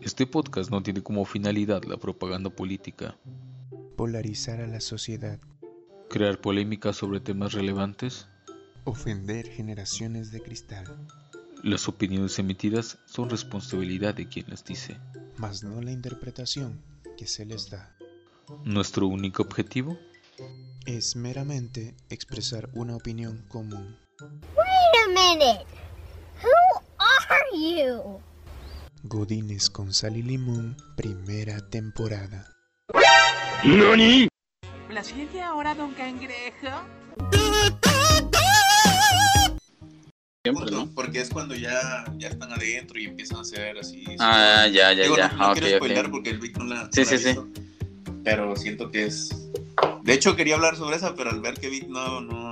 Este podcast no tiene como finalidad la propaganda política, polarizar a la sociedad, crear polémica sobre temas relevantes. ofender generaciones de cristal, Las opiniones emitidas son responsabilidad de quien las dice. mas no la interpretación que se les da. Nuestro único objetivo, Es meramente expresar una opinión común. Wait a minute. Who are you? Godines con sal y limón, primera temporada. ¿La ciencia ahora, don Cangrejo? Siempre, ¿no? porque es cuando ya, ya están adentro y empiezan a hacer así. Ah, ya, ya, Digo, ya. No, no Ah, quiero spoiler porque el Vic no la, no Sí, la sí, sí. visto, Pero siento que es. De hecho, quería hablar sobre esa, pero al ver que Vic no, no,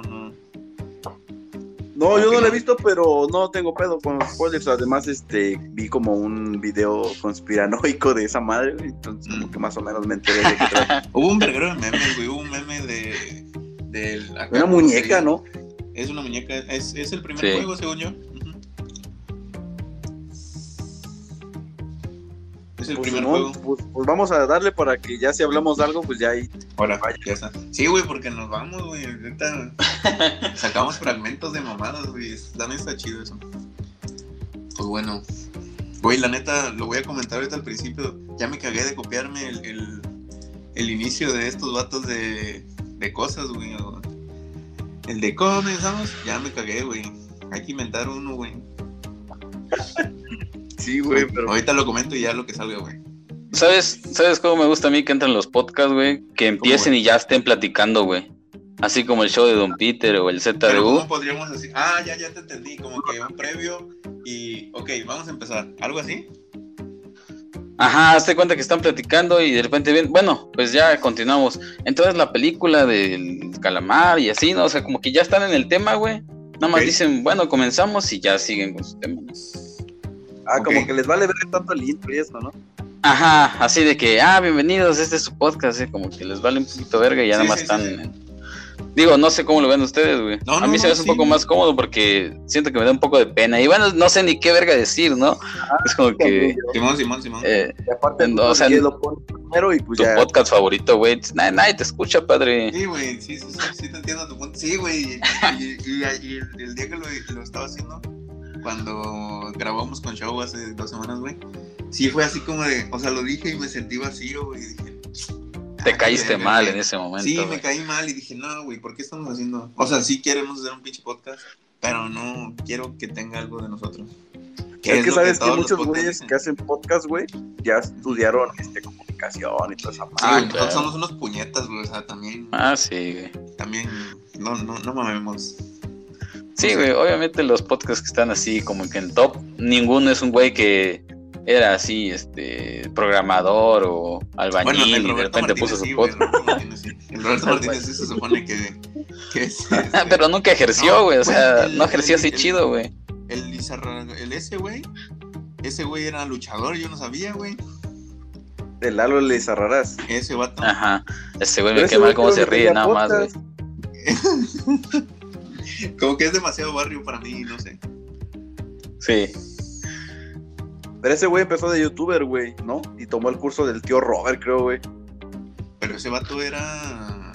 no. Yo no la he visto, pero no tengo pedo con los spoilers. Además, este, vi como un video conspiranoico de esa madre, güey, entonces como que más o menos me enteré de qué trata. Hubo un verguero de memes, güey. Hubo un meme de. acá, Una ¿cómo muñeca? ¿no? Es una muñeca. Es, es el primer Sí. juego, según yo. Es el Pues, primer juego. pues, pues vamos a darle para que ya si hablamos de algo, pues ya ahí. Ahora, ya está. Sí, güey, porque nos vamos, güey. Ahorita sacamos fragmentos de mamadas, güey. También está chido eso. Pues bueno. Güey, la neta, lo voy a comentar ahorita al principio. Ya me cagué de copiarme el, el, el inicio de estos vatos de, de cosas, güey. o- El de comenzamos, ya me cagué, güey. Hay que inventar uno, güey. Sí, güey, pero. Ahorita lo comento y ya lo que salga, güey. ¿Sabes, ¿Sabes cómo me gusta a mí que entran los podcasts, güey? Que empiecen y ya estén platicando, güey. Así como el show de Don Peter o el Pero ¿cómo ZDU. podríamos así? Ah, ya, ya te entendí. Como que un previo y. Ok, vamos a empezar. ¿Algo así? Ajá, hazte cuenta que están platicando y de repente ven, bueno, pues ya continuamos. Entonces la película del calamar y así, ¿no? O sea, como que ya están en el tema, güey. Nada más dicen, bueno, comenzamos y ya siguen con su tema. Ah, como que les vale ver tanto el intro y eso, ¿no? Ajá, así de que, ah, bienvenidos, este es su podcast, ¿eh? como que les vale un poquito verga y ya Sí, nada más sí, están. sí, sí. Digo, no sé cómo lo ven ustedes, güey. No, a no, mí se no, me hace un sí. poco más cómodo porque siento que me da un poco de pena. Y bueno, no sé ni qué verga decir, ¿no? es como que Simón, Simón, Simón. eh, Y aparte, No, tú o sea, lo primero y pues tu ya. podcast favorito, güey. Nadie, nadie te escucha, padre. Sí, güey, sí, sí, sí, sí, te entiendo tu punto. Sí, güey, y, y- y- y el, el día que lo, lo estaba haciendo, cuando grabamos con Show hace dos semanas, güey, sí fue así como de, o sea, lo dije y me sentí vacío, güey, y dije... Te "Ah, caíste verga, mal güey". en ese momento. Sí, güey. me caí mal y dije, no, güey, ¿por qué estamos haciendo? O sea, sí queremos hacer un pinche podcast, pero no quiero que tenga algo de nosotros. Es que lo sabes que, los muchos güeyes que hacen podcast, güey, ya estudiaron este, comunicación y toda esa Sí, Ah, claro. somos unos puñetas, güey, o sea, también, Ah, sí, güey. también, no, no, no mamemos. Sí, güey, obviamente los podcasts que están así como que en top, ninguno es un güey que era así, este, programador o albañil Bueno, el y de repente Martínez puso sí, su el podcast. Roberto Martínez sí. El Roberto Martínez sí se supone que, que es... Ah, este, pero nunca ejerció, No, güey, o sea, el- no ejerció el- así el- chido, güey. El el ese güey, ese güey era luchador, yo no sabía, güey. De Lalo le cerrarás. Ese vato. Ajá, ese güey me quema cómo se ríe nada más, güey. podcast. Como que es demasiado barrio para mí, no sé. Sí, Pero ese güey empezó de youtuber, güey, ¿no? Y tomó el curso del tío Robert, creo, güey. Pero ese vato era...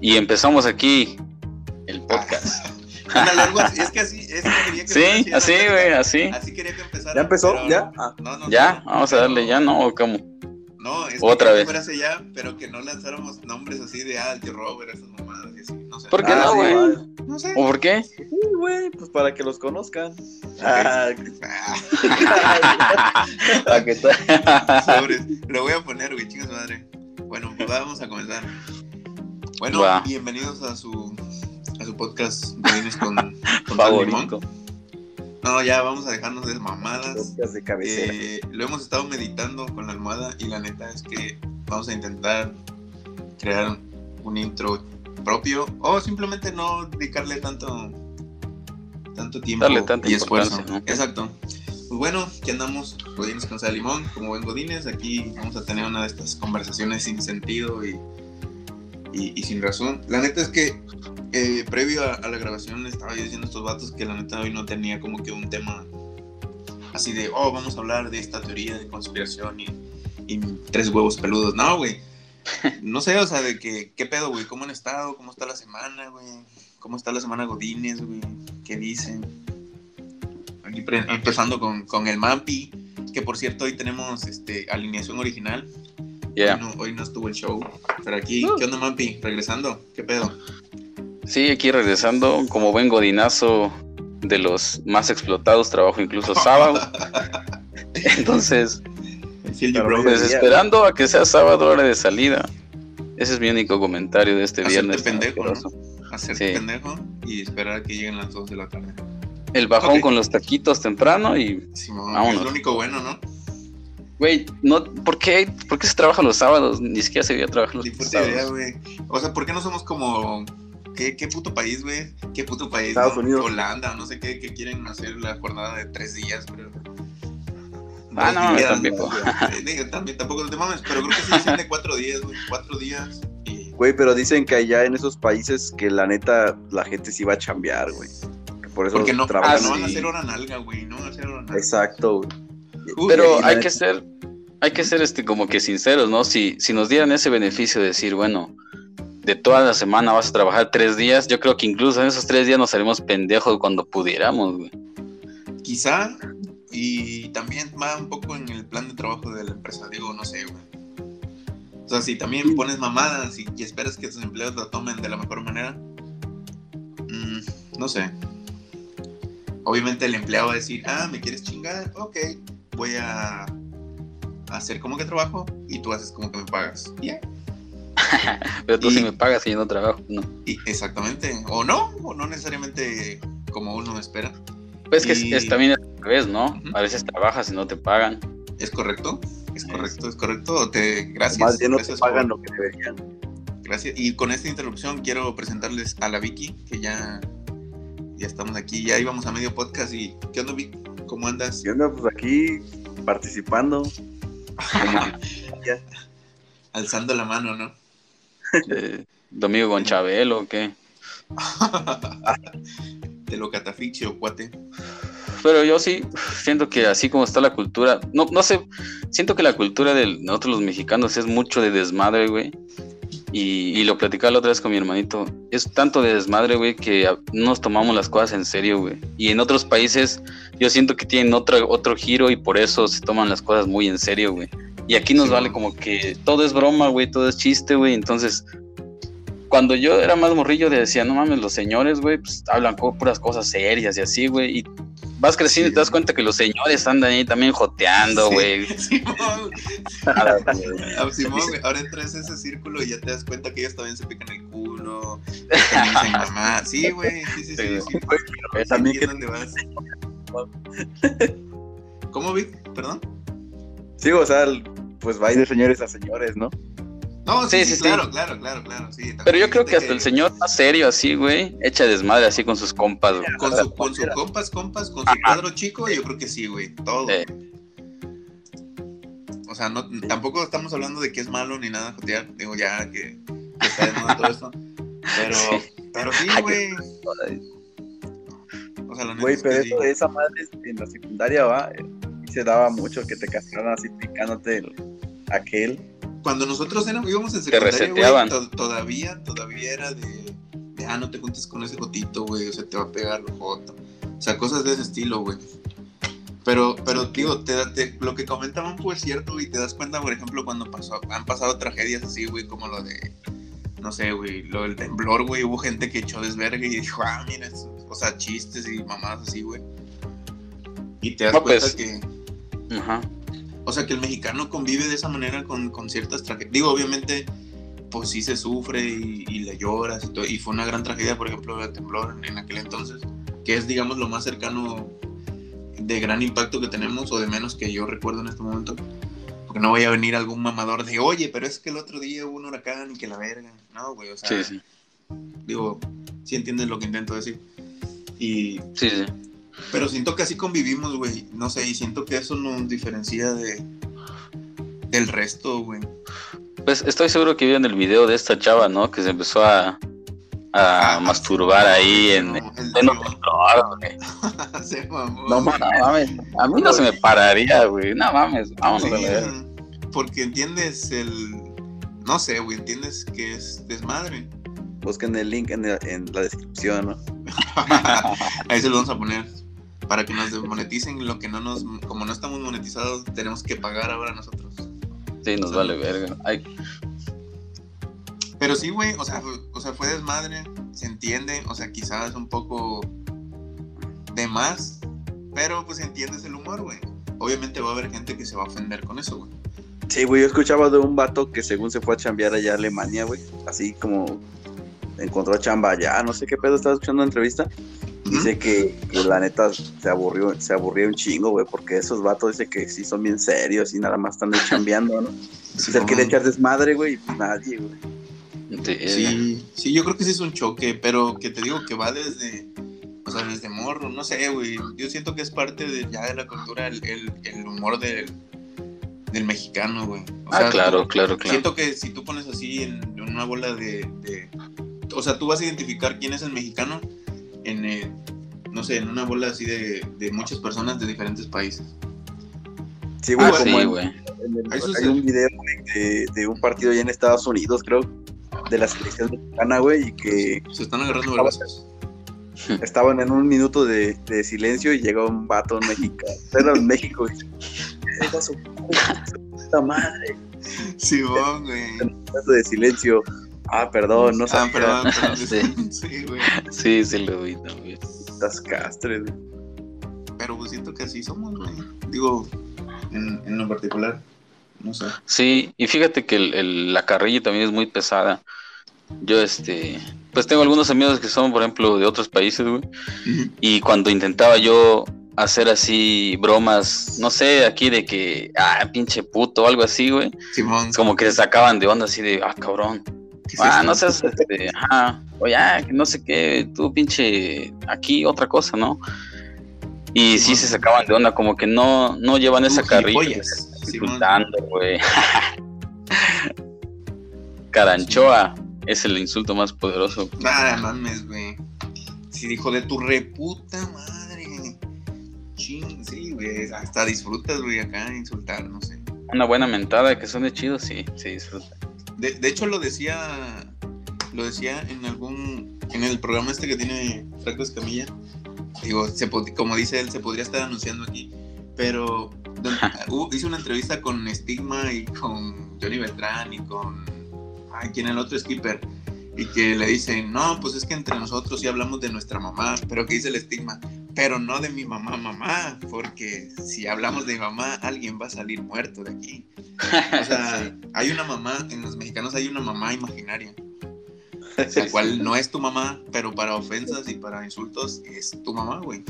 y empezamos aquí el podcast. Algo así. Es que así, es que quería que Sí, así, güey, así. Así quería que empezara. ¿Ya empezó? pero ¿Ya? no. Ah. No, no, Ya, no, vamos a darle ya, ¿no? ¿O cómo? No, es Otra que vez. ya, pero que no lanzáramos nombres así de ah, el tío Robert, esas mamadas y así, no sé. ¿Por qué Ah, no, sí, güey? No sé. ¿O por qué? Sí, güey, pues para que los conozcan. Ah, Ah, Ah, ¿qué tal? sobres. Lo voy a poner, güey, chingas madre. Bueno, pues vamos a comenzar. Bueno, bienvenidos a su a su podcast Godines con, con. Favorito. No, ya vamos a dejarnos de mamadas. de. Eh, lo hemos estado meditando con la almohada y la neta es que vamos a intentar crear un intro propio o simplemente no dedicarle tanto tanto tiempo Darle tanta y esfuerzo. ¿no? Exacto. Pues bueno, aquí andamos Godines con sal limón, como buen Godines, aquí vamos a tener una de estas conversaciones sin sentido y, y, y sin razón. La neta es que eh, previo a, a la grabación estaba yo diciendo a estos vatos que la neta hoy no tenía como que un tema así de, oh, vamos a hablar de esta teoría de conspiración y, y tres huevos peludos. No, güey. No sé, o sea, de que, ¿qué pedo, güey? ¿Cómo han estado? ¿Cómo está la semana, güey? ¿Cómo está la semana Godines, güey? ¿Qué dicen? Aquí empezando con, con el Mampi, que por cierto hoy tenemos este, alineación original. Ya. Hoy, no, hoy no estuvo el show. Pero aquí, ¿qué onda, Mampi? Regresando, ¿qué pedo? Sí, aquí regresando, como buen godinazo de los más explotados, trabajo incluso sábado. Entonces, Feel you, Pero bro. pues día. esperando a que sea sábado hora de salida. Ese es mi único comentario de este Hacerte viernes. pendejo, ¿no? Hacerte Sí. pendejo y esperar a que lleguen las 2 de la tarde. El bajón Ok. con los taquitos temprano y, Simón, Vámonos. es lo único bueno, ¿no? güey, no, ¿por qué, ¿por qué se trabaja los sábados? Ni siquiera se debía trabajar los Ni puta sábados. idea, güey. O sea, ¿por qué no somos como. ¿Qué, qué puto país, güey? ¿Qué puto país? Estados no? Unidos. Holanda, no sé qué, que quieren hacer la jornada de tres días, pero. Ah, no, días, tampoco. Digo, también, tampoco te mames, pero creo que sí dicen de cuatro días, güey. Cuatro días. Y Güey, pero dicen que allá en esos países que la neta la gente sí va a chambear, güey. Por eso porque no, trabajan. porque no van a hacer hora nalga, güey. No van a hacer hora nalga. Exacto, güey. Uy, Pero hay neta- que ser, hay que ser este como que sinceros, ¿no? Si, si nos dieran ese beneficio de decir, bueno, de toda la semana vas a trabajar tres días, yo creo que incluso en esos tres días nos haremos pendejos cuando pudiéramos, güey. Quizá, y también va un poco en el plan de trabajo de la empresa, digo, no sé, güey. O sea, si también pones mamadas y, y esperas que tus empleados lo tomen de la mejor manera, mm, no sé. Obviamente el empleado va a decir, ah, ¿me quieres chingar? Ok, voy a hacer como que trabajo y tú haces como que me pagas. Ya. Pero tú Y- sí me pagas y yo no trabajo, ¿no? Y exactamente. O no, o no necesariamente como uno espera. Pues que es- también revés, ¿no? A veces trabajas y no te pagan. ¿Es correcto? Es correcto, es correcto. Te, gracias. Más bien no te gracias pagan por- lo que deberían. Gracias. Y con esta interrupción quiero presentarles a la Vicky, que ya, ya estamos aquí, ya íbamos a medio podcast y ¿qué onda Vicky? ¿Cómo andas? Yo ando pues aquí participando. Alzando la mano, ¿no? Eh, Domingo con Chabelo, ¿o qué? Te lo catafixio, cuate. Pero yo sí siento que así como está la cultura, no, no sé, siento que la cultura de nosotros los mexicanos es mucho de desmadre, güey. Y, y lo platicaba la otra vez con mi hermanito. Es tanto de desmadre, güey, que nos tomamos las cosas en serio, güey. Y en otros países yo siento que tienen otro, otro giro y por eso se toman las cosas muy en serio, güey. Y aquí nos Sí, vale como que todo es broma, güey, todo es chiste, güey. Entonces, cuando yo era más morrillo, decía, no mames, los señores, güey, pues hablan puras cosas serias y así, güey. Y vas creciendo Sí. y te das cuenta que los señores andan ahí también joteando, Sí. güey. Simón, ah, Simón, ahora entras a ese círculo y ya te das cuenta que ellos también se pican el culo, también dicen mamá. Sí, güey, sí, sí, sí. Sí, sí. Sí, también que dónde vas. ¿Cómo, Vic? ¿Perdón? Sí, o sea, pues va de señores a señores, ¿no? No, sí, Sí, sí, sí, sí. claro, claro, claro, claro, sí. Pero yo creo que hasta el señor más serio así, güey, echa desmadre así con sus compas, güey. Con su, con su compas, compas, con su cuadro chico, yo creo que sí, güey, todo. O sea, no, tampoco estamos hablando de que es malo ni nada jotear, digo ya que, que está de moda todo esto. Pero, pero sí, güey. O sea, la Güey, es que pero sí. eso, esa madre en la secundaria va. eh, y se daba mucho que te castigaran así picándote el- aquel. Cuando nosotros éramos, íbamos en secundaria, güey, to- todavía, todavía era de, de, ah, no te juntes con ese jotito, güey, o sea, te va a pegar lo joto. O sea, cosas de ese estilo, güey. Pero, pero, digo, te, te- lo que comentaban fue cierto, y te das cuenta, por ejemplo, cuando pasó, han pasado tragedias así, güey, como lo de, no sé, güey, lo del temblor, güey, hubo gente que echó desvergue y dijo, ah, mira, eso", o sea, chistes y mamadas así, güey. Y te das No, cuenta pues, que... Ajá. Sea, que el mexicano convive de esa manera con, con ciertas tragedias. Digo, obviamente, pues sí se sufre y, y le lloras y todo. Y fue una gran tragedia, por ejemplo, el temblor en, en aquel entonces, que es, digamos, lo más cercano de gran impacto que tenemos, o de menos que yo recuerdo en este momento. Porque no vaya a venir algún mamador de, oye, pero es que el otro día hubo un huracán y que la verga. No, güey, o sea, Sí, sí. digo, sí entiendes lo que intento decir. Y Sí, sí. Pero siento que así convivimos, güey. No sé, y siento que eso nos diferencia de del resto, güey. Pues estoy seguro que vieron el video de esta chava, ¿no? Que se empezó a, a Ah, masturbar ahí en, no, el pleno mames. A mí no se me pararía, güey. No mames. Vámonos a verga. porque entiendes el. No sé, güey, entiendes que es desmadre. Busquen el link en, el- en la descripción, ¿no? Ahí se lo vamos a poner. Para que nos moneticen lo que no nos. Como no estamos monetizados, tenemos que pagar ahora nosotros. Sí, nos vale verga. Ay, Pero sí, güey, o sea, fue- o sea, fue desmadre, se entiende, o sea, quizás un poco de más, pero pues entiendes el humor, güey. Obviamente va a haber gente que se va a ofender con eso, güey. Sí, güey, yo escuchaba de un vato que según se fue a chambear allá a Alemania, güey. Así como encontró chamba allá, no sé qué pedo, estaba escuchando una entrevista. Dice que, que la neta se aburrió, se aburrió un chingo, güey, porque esos vatos dice que sí son bien serios y nada más están ahí chambeando, ¿no? Sí, Se quiere echar desmadre, güey, y pues nadie, güey. sí, sí, yo creo que sí es un choque, pero que te digo que va desde, o sea, desde morro, no sé, güey. Yo siento que es parte de ya de la cultura, el, el, el humor del, del mexicano, güey. O Ah, sea, claro, claro, claro. Siento que si tú pones así en, en una bola de, de- O sea, tú vas a identificar quién es el mexicano en, eh, no sé, en una bola así de, de muchas personas de diferentes países. Sí, güey, Ah, como sí, en- güey. en hay un video güey, de, de un partido allá en Estados Unidos, creo, de la selección mexicana, güey, y que Se están agarrando brazos. estaban en un minuto de, de silencio y llegó un vato mexicano. Era en México, y "Llega su puta madre. Sí, güey. Un minuto de silencio. Ah, perdón, no ah, sabía. perdón, perdón. Sí. sí, güey. Sí, sí lo vi también. Estas castres, güey. Pero pues siento que así somos, güey. Digo, en, en lo particular, no sé. Sí, y fíjate que el- el- la carrilla también es muy pesada. Yo, este, pues tengo algunos amigos que son, por ejemplo, de otros países, güey. Y cuando intentaba yo hacer así bromas, no sé, aquí de que, ah, pinche puto o algo así, güey. Simón, Como que se sacaban de onda así de, ah, cabrón. ¿Qué es Ah, no seas, este, ajá, oye, ah, que no sé qué, tú pinche, aquí otra cosa, ¿no? Y sí se sacaban de onda, como que no, no llevan Tú, esa carrilla. Insultando, güey. Caranchoa es el insulto más poderoso. Nada mames, güey. Si dijo de tu reputa madre. Ching, sí, güey. Hasta disfrutas, güey, acá insultar, no sé. Una buena mentada que suene chido, sí, se disfruta. De, de hecho, lo decía. Lo decía en algún. En el programa este que tiene Franco Escamilla. Digo, se como dice él, se podría estar anunciando aquí. Pero hubo- hice una entrevista con Stigma y con Johnny Beltrán y con. Ay, ¿quién el otro skipper? Y que le dicen, no, pues es que entre nosotros sí hablamos de nuestra mamá, pero que dice el estigma, pero no de mi mamá, mamá, porque si hablamos de mi mamá, alguien va a salir muerto de aquí. O sea, hay una mamá, en los mexicanos hay una mamá imaginaria, la cual no es tu mamá, pero para ofensas y para insultos es tu mamá, güey.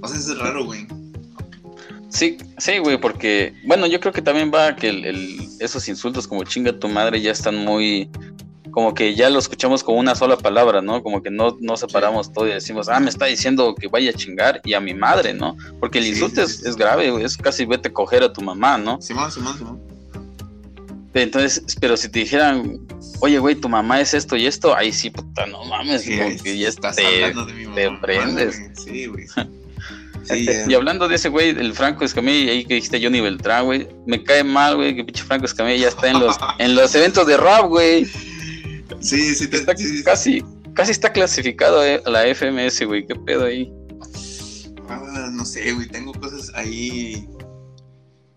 O sea, eso es raro, güey. Sí, sí, güey, porque, bueno, yo creo que también va que el- el- esos insultos como chinga tu madre ya están muy, como que ya lo escuchamos con una sola palabra, ¿no? Como que no, no separamos todo y decimos, ah, me está diciendo que vaya a chingar y a mi madre, ¿no? Porque el Sí, insulto sí, es, es grave, güey, es casi vete a coger a tu mamá, ¿no? Simón, Simón, Simón. Entonces, pero si te dijeran, oye, güey, tu mamá es esto y esto, ahí sí, puta, no mames, Sí, como que ya estás te- hablando de mi mamá. te prendes. Sí, güey. Sí. Y hablando de ese güey, el Franco Escamilla, ahí que dijiste Johnny Beltrán, güey, me cae mal, güey, que pinche Franco Escamilla ya está en los, en los eventos de rap, güey. Sí, sí, te- Está sí, sí, sí. casi, casi está clasificado eh, a la FMS, güey, qué pedo ahí. Ah, no sé, güey, tengo cosas ahí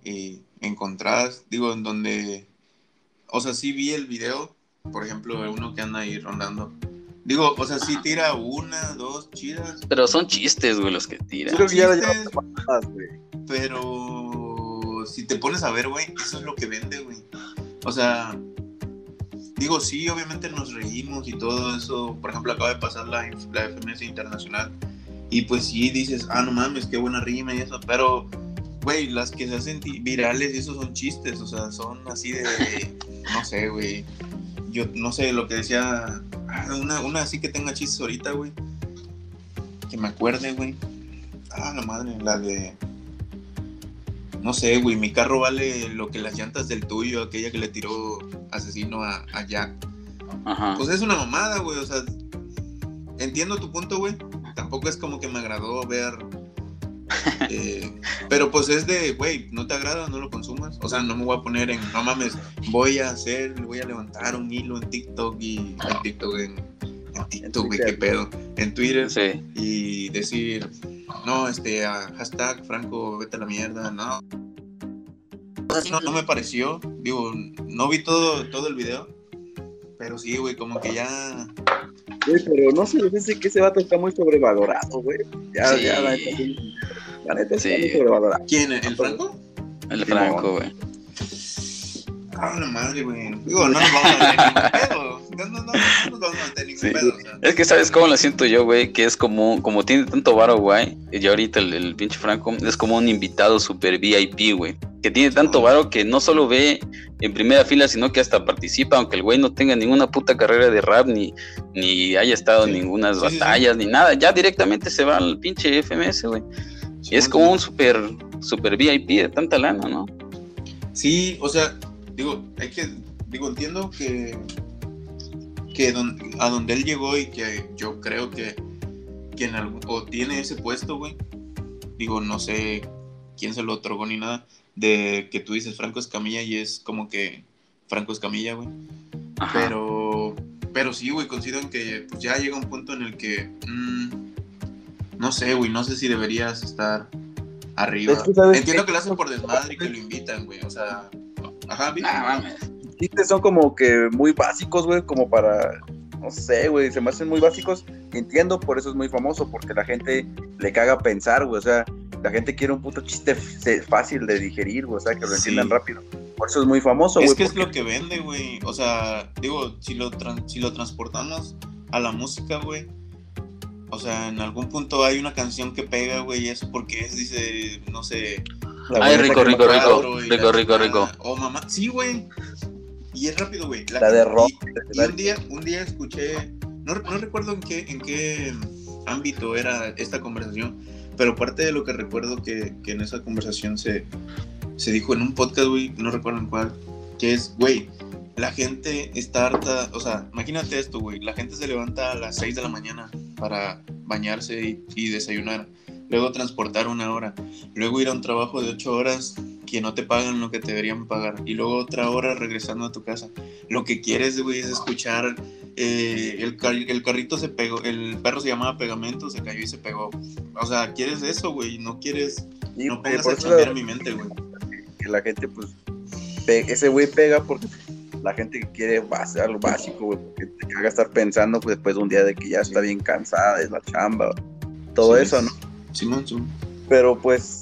eh, encontradas, digo, en donde, o sea, sí vi el video, por ejemplo, uno que anda ahí rondando. Digo, o sea, sí tira una, dos chidas, Pero son chistes, güey, los que tiran. Creo que ya la Chistes. llevamos más, güey. pero si te pones a ver, güey, eso es lo que vende, güey. O sea, digo, sí, obviamente nos reímos y todo eso. Por ejemplo, acaba de pasar la, la FMS Internacional. Y pues sí, dices, ah, no mames, qué buena rima y eso. Pero, güey, las que se hacen virales, esos son chistes. O sea, son así de, no sé, güey. Yo no sé lo que decía. ah, Una, una así que tenga chistes ahorita, güey. Que me acuerde, güey. Ah, la madre, la de. No sé, güey, mi carro vale lo que las llantas del tuyo, aquella que le tiró asesino a, a Jack. Ajá. Pues es una mamada, güey, o sea, entiendo tu punto, güey, tampoco es como que me agradó ver. eh, pero pues es de, güey, no te agrada, no lo consumas. O sea, no me voy a poner en, no mames, voy a hacer, voy a levantar un hilo en TikTok y en TikTok, en, en TikTok, güey, qué Twitter. pedo. En Twitter Sí. y decir, no, este, a hashtag Franco, vete a la mierda, no. No, no me pareció, digo, no vi todo, todo el video, pero sí, güey, como que ya, Güey, pero no sé, pensé que ese vato está muy sobrevalorado, güey. Ya, Sí. ya, la neta, sí. la neta está Sí. muy sobrevalorado. ¿quién? ¿El Franco? El Franco, güey. Ah, la madre, güey. Digo, no nos vamos a meter ningún pedo. No, no, no, no nos vamos a meter ningún Sí. pedo. O sea. Es que sabes cómo lo siento yo, güey, que es como, como tiene tanto varo, güey, y ahorita el, el pinche Franco es como un invitado super VIP, güey, que tiene tanto varo que no solo ve en primera fila, sino que hasta participa, aunque el güey no tenga ninguna puta carrera de rap, ni, ni haya estado Sí. en ninguna Sí, batallas, ni nada, ya directamente se va al pinche FMS, güey. Y es como un super, super VIP de tanta lana, ¿no? Sí, o sea, digo, hay que, digo, entiendo que, que don- a donde él llegó y que yo creo que, que en algún, o tiene ese puesto, güey. Digo, no sé quién se lo otorgó ni nada, de que tú dices Franco Escamilla y es como que Franco Escamilla, güey. Ajá. Pero, pero sí, güey, considero que pues, ya llega un punto en el que, mm, no sé, güey, no sé si deberías estar arriba. Es que, ¿sabes Entiendo que lo hacen por desmadre y que lo invitan, güey, o sea, ajá, ¿viste? Ah, mames. chistes son como que muy básicos, güey, como para, no sé, güey, se me hacen muy básicos. Entiendo, por eso es muy famoso, porque la gente le caga pensar, güey, o sea, la gente quiere un puto chiste fácil de digerir, güey, o sea, que lo Sí. entiendan rápido. Por eso es muy famoso, es güey. que es lo que vende, güey. O sea, digo, si lo, si lo transportamos a la música, güey. O sea, en algún punto hay una canción que pega, güey, y eso porque es, dice, no sé, Ay, rico, rico, rico. la rico, rico, rico. O mamá, sí, güey. Y es rápido, güey. La de rock. Y, y un día, un día escuché, no, no recuerdo en qué, en qué ámbito era esta conversación, pero parte de lo que recuerdo que, que en esa conversación se, se dijo en un podcast, güey, no recuerdo en cuál, que es, güey, la gente está harta, o sea, imagínate esto, güey, la gente se levanta a las 6 de la mañana para bañarse y, y desayunar, luego transportar una hora, luego ir a un trabajo de 8 horas que no te pagan lo que te deberían pagar, y luego otra hora regresando a tu casa. Lo que quieres, güey, es escuchar eh, el, car- el carrito se pegó, el perro se llamaba pegamento, se cayó y se pegó. O sea, quieres eso, güey, no quieres, Sí, no pongas a mi mente, güey. que la gente, pues, ese güey pega porque la gente quiere hacer algo básico, güey, porque te caga estar pensando pues, después de un día de que ya está bien cansada de la chamba, todo Sí. eso, ¿no? Simón, Simón. Pero pues,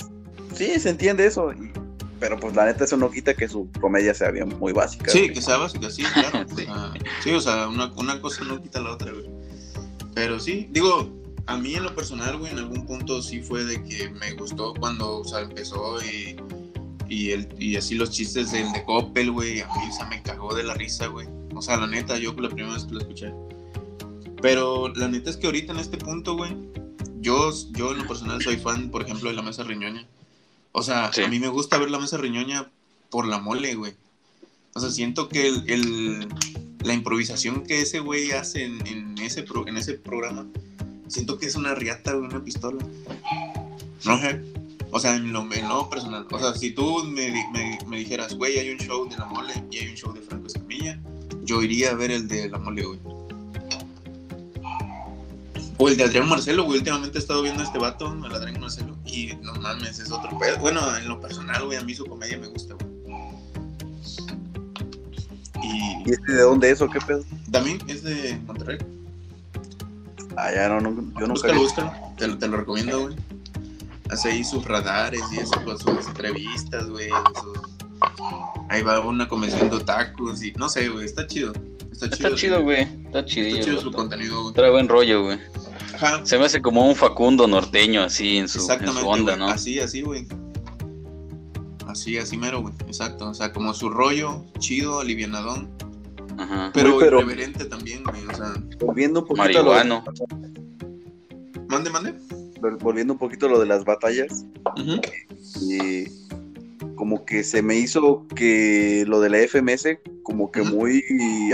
sí, se entiende eso, y- pero pues la neta eso no quita que su comedia sea bien muy básica. Sí, güey. que sea básica, sí, claro. Sí. O sea, sí, o sea, una, una cosa no quita la otra, güey. Pero sí, digo, a mí en lo personal, güey, en algún punto sí fue de que me gustó cuando, o sea, empezó y, y, el, y así los chistes del de Coppel, güey, a mí, o sea, me cagó de la risa, güey. O sea, la neta, yo la primera vez que lo escuché. Pero la neta es que ahorita en este punto, güey, yo, yo en lo personal soy fan, por ejemplo, de la mesa riñoña. O sea, Sí. a mí me gusta ver la mesa riñoña por la mole, güey. O sea, siento que el, el- la improvisación que ese güey hace en, en ese pro- en ese programa, siento que es una riata, güey, una pistola. No sé. O sea, en lo, en lo personal. O sea, si tú me, me- me dijeras, güey, hay un show de la mole y hay un show de Franco Escamilla, yo iría a ver el de la mole, güey. O el de Adrián Marcelo, güey. Últimamente he estado viendo a este vato, el Adrián Marcelo. Y no mames, es otro pedo. Bueno, en lo personal, güey, a mí su comedia me gusta, güey. ¿Y Y este de dónde es o qué pedo? también es de Monterrey. Ah, ya no, no yo nunca Búscalo, búscalo. Te, lo- te lo recomiendo, güey. Hace ahí sus radares y eso con sus entrevistas, güey. sus- Ahí va una convención de otakus y no sé, güey. Está chido. Está chido. Está chido, güey. Está chidillo. Está chido su contenido, güey. Trae buen rollo, güey. Ajá. Se me hace como un Facundo norteño, así, en su, en Exactamente. su onda, güey. ¿no? Así, así, güey. Así, así mero, güey. Exacto. O sea, como su rollo chido, alivianadón. Ajá. Pero, pero- irreverente también, güey. O sea, Volviendo un poquito a lo, Marihuano. mande, mande. volviendo un poquito a lo de las batallas, y como que se me hizo que lo de la FMS como que muy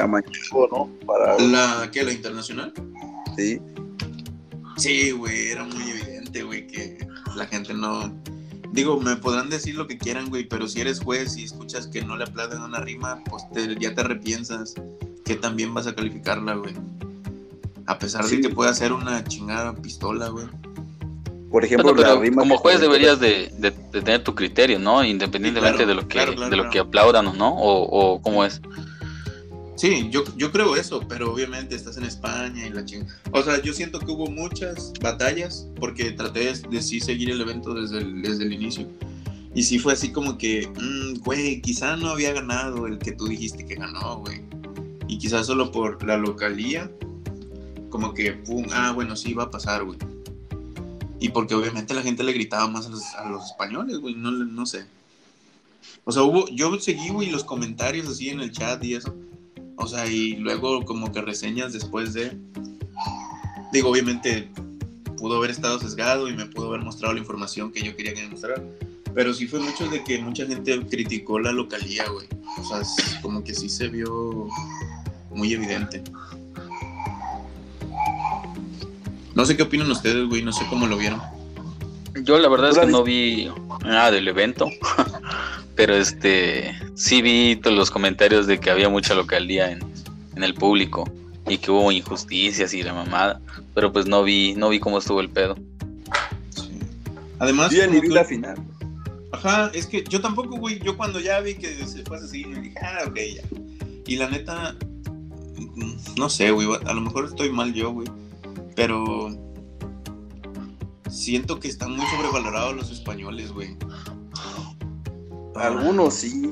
amañado, ¿no? Para La, ¿qué? ¿La internacional? sí. Sí, güey, era muy evidente, güey, que la gente no. Digo, me podrán decir lo que quieran, güey, pero si eres juez y escuchas que no le aplauden una rima, pues te- ya te repiensas que también vas a calificarla, güey. A pesar Sí. de que pueda ser una chingada pistola, güey. Por ejemplo, Bueno, pero la rima como juez deberías de, de- de tener tu criterio, ¿no? Independientemente claro, de lo que claro, claro, de lo claro. que aplaudan o no, o, o cómo es. Sí, yo, yo creo eso, pero obviamente estás en España y la chingada. O sea, yo siento que hubo muchas batallas porque traté de, sí seguir el evento desde el, desde el inicio. Y sí fue así como que, mm, güey, quizá no había ganado el que tú dijiste que ganó, güey. Y quizás solo por la localía, como que, pum, ah, bueno, sí, va a pasar, güey. Y porque obviamente la gente le gritaba más a los, a los españoles, güey, no, no sé. O sea, hubo, yo seguí, güey, los comentarios así en el chat y eso. O sea, y luego como que reseñas después de... Digo, obviamente pudo haber estado sesgado y me pudo haber mostrado la información que yo quería que me mostrara. Pero sí fue mucho de que mucha gente criticó la localía, güey. O sea, es como que sí se vio muy evidente. No sé qué opinan ustedes, güey. No sé cómo lo vieron. Yo la verdad es ¿Tú la que no vi nada del evento, pero este sí vi todos los comentarios de que había mucha localía en, en el público y que hubo injusticias y la mamada, pero pues no vi no vi cómo estuvo el pedo. Sí. Además, ya ni vi la final. Ajá, es que yo tampoco, güey. Yo cuando ya vi que se fue así, me dije, ah, ok, ya. Y la neta, mm, no sé, güey. A lo mejor estoy mal yo, güey. Pero siento que están muy sobrevalorados los españoles, güey. Algunos sí.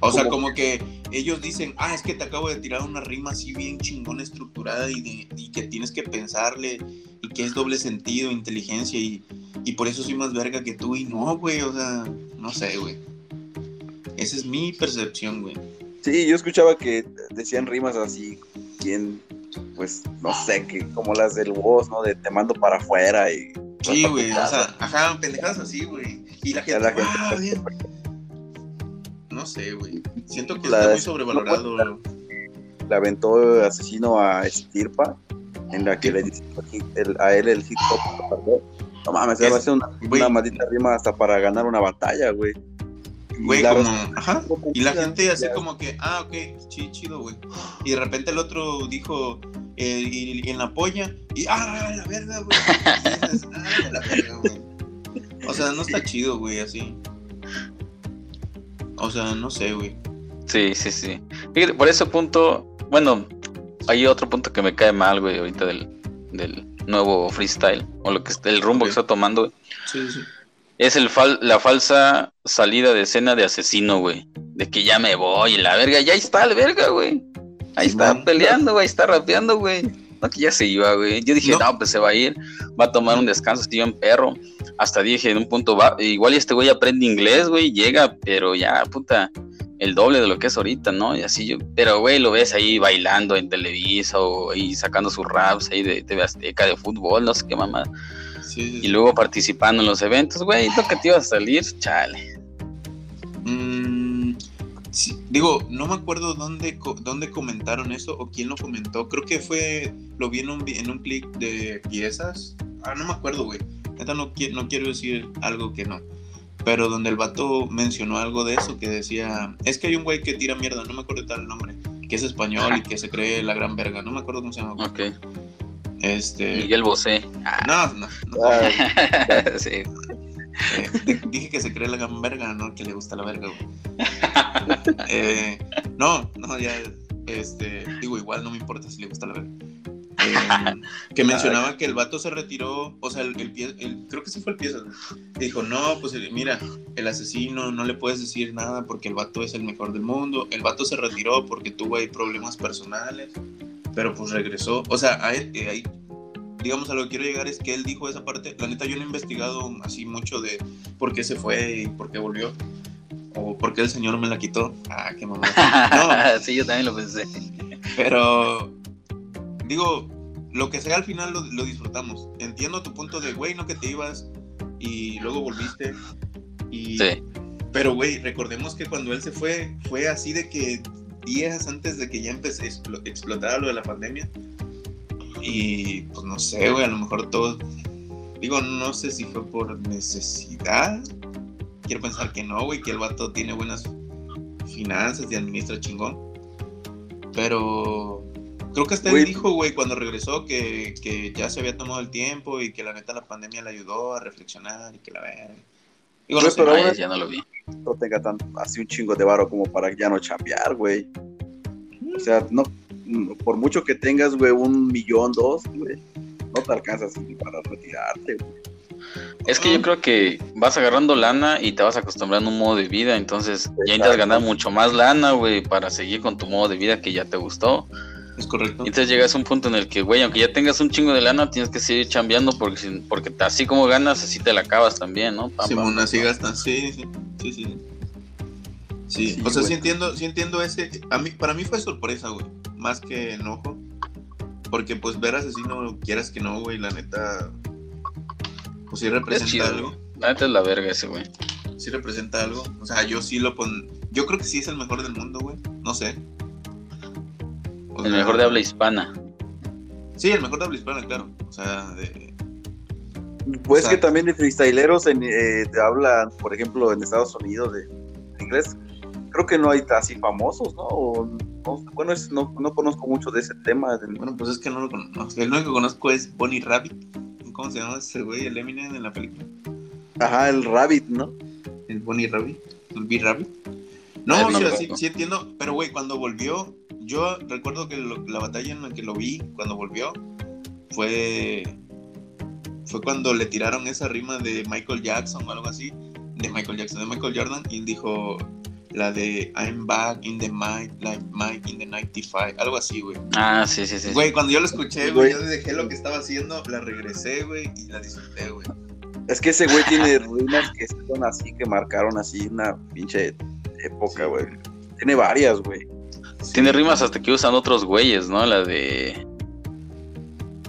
O sea, como- que ellos dicen, ah, es que te acabo de tirar una rima así bien chingona, estructurada y, de- y que tienes que pensarle y que es doble sentido, inteligencia y, y por eso soy más verga que tú. Y no, güey, o sea, no sé, güey. Esa es mi percepción, güey. Sí, yo escuchaba que decían rimas así, bien, pues, no sé, que como las del voz, ¿no? De te mando para afuera y... Sí, güey, o sea, ajá, pendejadas así, güey. Y la gente, la gente- "Ah, bien". No sé, güey. Siento que La- está muy sobrevalorado. le aventó asesino a Estirpa, en la que le dice el- a él el hip hop. No mames, se va a hacer una, una maldita rima hasta para ganar una batalla, güey. Y Güey, la como, respuesta ajá. estuvo Y la chida, gente así ya. como que, ah, ok, chi- chido, güey. Y de repente el otro dijo, eh, y, y en la polla, y ah, la verga, güey. Ah, la verga, güey. O sea, no está chido, güey, así. O sea, no sé, güey. Sí, sí, sí. Fíjate, por ese punto, bueno, hay otro punto que me cae mal, güey, ahorita del, del nuevo freestyle, o lo que el rumbo que está tomando, güey. Sí, sí. Es el fal- la falsa salida de escena de asesino, güey. De que ya me voy, la verga, ya está el verga, güey. Ahí está peleando, güey, está rapeando, güey. No, que ya se iba, güey. Yo dije, No. no. pues se va a ir, va a tomar un descanso, estoy en perro. Hasta dije, en un punto va, igual este güey aprende inglés, güey, llega, pero ya, puta, el doble de lo que es ahorita, ¿no? Y así yo, pero güey, lo ves ahí bailando en Televisa o ahí sacando sus raps ahí de TV Azteca, de fútbol, no sé qué mamá. Sí, Y luego participando en los eventos, güey, lo que te iba a salir, chale. Mm, digo, no me acuerdo dónde, co- dónde comentaron eso o quién lo comentó. Creo que fue, lo vi en un, vi- en un clic de piezas. Ah, no me acuerdo, güey. Neta, no, qui- no quiero decir algo que no. Pero donde el vato mencionó algo de eso, que decía, es que hay un güey que tira mierda, no me acuerdo tal el nombre, que es español y que se cree la gran verga, no me acuerdo cómo se llama. güey. Ok. Este... Miguel Bosé. No, no, no. Ah, sí. Eh, di- dije que se cree la gran verga, no que le gusta la verga, güey. Eh, no, no, ya, este, digo, igual no me importa si le gusta la verga. Eh, que mencionaba que el vato se retiró, o sea, el, el pie- el- creo que sí fue el pieza, dijo, no, pues mira, el asesino no le puedes decir nada porque el vato es el mejor del mundo. El vato se retiró porque tuvo ahí problemas personales, pero pues regresó. O sea, a él- eh, ahí, digamos, a lo que quiero llegar es que él dijo esa parte. La neta, yo no he investigado así mucho de por qué se fue y por qué volvió. O por qué el señor me la quitó. Ah, qué mamá. No, sí, yo también lo pensé. pero digo, lo que sea al final lo, lo disfrutamos. Entiendo tu punto de, güey, no que te ibas y luego volviste. Y, Sí. Pero, güey, recordemos que cuando él se fue, fue así de que días antes de que ya empecé a explo- explotar lo de la pandemia. Y pues no sé, güey, a lo mejor todos. Digo, no sé si fue por necesidad. Quiero pensar que no, güey, que el vato tiene buenas finanzas y administra chingón. Pero creo que hasta él dijo, güey, cuando regresó que, que ya se había tomado el tiempo y que la neta la pandemia le ayudó a reflexionar y que la verga. Digo, no Güey, sé, pero ahora- ya no lo vi. no tenga tan, así un chingo de varo como para ya no chambear, güey. O sea, no, por mucho que tengas, güey, un millón, dos, güey, no te alcanzas ni para retirarte, güey. Es que yo creo que vas agarrando lana y te vas acostumbrando a un modo de vida, entonces ya intentas ganar mucho más lana, güey, para seguir con tu modo de vida que ya te gustó. es correcto. Y entonces llegas a un punto en el que, güey, aunque ya tengas un chingo de lana, tienes que seguir chambeando porque, porque así como ganas, así te la acabas también, ¿no? Pam, Simón, pam, así pam. gastan, sí, sí, sí, sí. Sí, Sí, o sea, sí entiendo, sí entiendo ese. A mí, para mí fue sorpresa, güey, más que enojo. Porque pues ver asesino, quieras que no, güey, la neta. Pues sí Es representa chido, algo. La neta es la verga ese, güey. Sí representa algo. O sea, yo sí lo pon. Yo creo que sí es el mejor del mundo, güey. No sé. O El sea, mejor de habla hispana. Sí, el mejor de habla hispana, claro. O sea, de. Pues O que también de freestyleros en, eh, te hablan, por ejemplo, en Estados Unidos de inglés, creo que no hay así famosos, ¿no? O no- bueno, es- no, no conozco mucho de ese tema. de- Bueno, pues es que no lo conozco. El único que conozco es Bonnie Rabbit. ¿Cómo se llama ese güey? El Eminem en la película. Ajá, el Rabbit, ¿no? El Bonnie Rabbit. El B-Rabbit. No, Ah, no sí, sí entiendo. Pero, güey, cuando volvió, yo recuerdo que lo- la batalla en la que lo vi, cuando volvió, fue. Fue cuando le tiraron esa rima de Michael Jackson o algo así. De Michael Jackson, de Michael Jordan. Y dijo la de I'm back in the mic, like Mike in the 95. Algo así, güey. Ah, sí, sí, sí. Güey, cuando yo lo escuché, güey, yo dejé lo que estaba haciendo, la regresé, güey, y la disfruté, güey. Es que ese güey tiene rimas que son así, que marcaron así una pinche época, güey. Tiene varias, güey. Tiene rimas hasta que usan otros güeyes, ¿no? La de.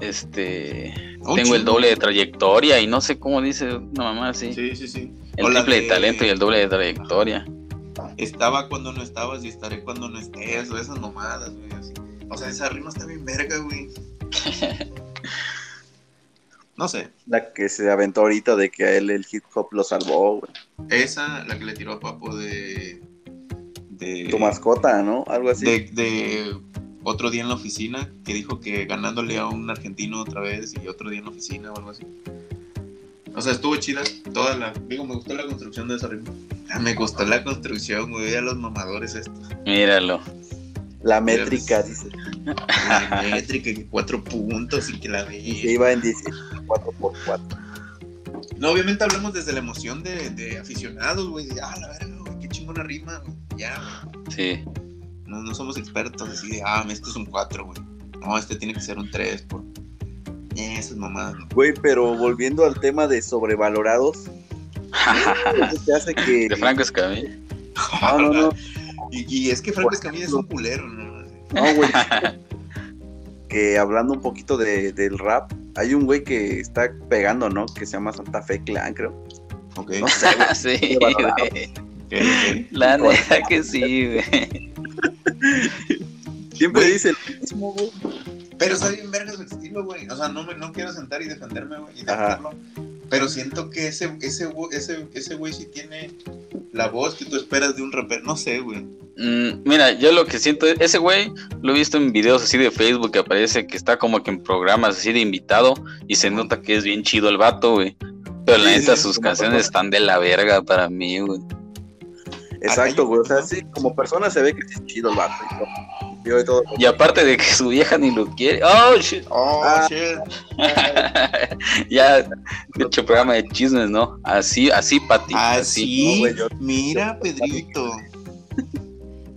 Este. Tengo el doble de trayectoria y no sé cómo dice una mamá así. Sí, sí, sí. El O la triple de... talento y el doble de trayectoria. Estaba cuando no estabas y estaré cuando no estés, o esas nomadas, güey, así. O sea, esa rima está bien verga, güey. No sé, La que se aventó ahorita de que a él el hip hop lo salvó, güey. esa, la que le tiró a Papo de... de Tu mascota, ¿no? Algo así. de, de otro día en la oficina, que dijo que ganándole a un argentino otra vez y otro día en la oficina o algo así. O sea, estuvo chida toda la... Digo, me gustó la construcción de esa rima. Me gustó la construcción, güey, a los mamadores estos. Míralo. La métrica, dice. La métrica, que cuatro puntos y que la Que vi. iba en 4 por 4 No, obviamente hablamos desde la emoción de, de aficionados, güey. de, Ah, la verga, güey, qué chingona rima, güey. Ya, güey. Sí. No, no somos expertos así de, ah, este es un 4, güey. No, este tiene que ser un 3, por. Esas mamadas, ¿no? Güey, pero volviendo al tema de sobrevalorados, te hace que. De Franco Escamilla. No, no, no. Y, y es que Franco Escamilla es un culero, ¿no? No, güey. que hablando un poquito de, del rap, hay un güey que está pegando, ¿no? Que se llama Santa Fe Clan, creo. Ok. No sé, güey. sí, valorado. güey. ok, ok. La neta que sí, güey. Siempre Güey. dice el mismo, güey. Pero está bien verga su estilo, güey. O sea, no, me, no quiero sentar y defenderme, güey, y Ajá. Pero siento que ese, ese, güey- ese, ese güey sí tiene la voz que tú esperas de un rapero. No sé, güey. Mm, mira, yo lo que siento, ese güey lo he visto en videos así de Facebook que aparece que está como que en programas así de invitado y se nota que es bien chido el vato, güey. Pero la neta, sí, sus canciones están de la verga para mí, güey. Exacto, güey. O sea, sí, como persona se ve que es chido el vato. y y todo. Y aparte de que su vieja ni lo quiere. ¡Oh, shit! Oh, Ah. shit. ya, de hecho, programa de chismes, ¿no? Así, así, Pati. Así. No, Mira, Pedrito.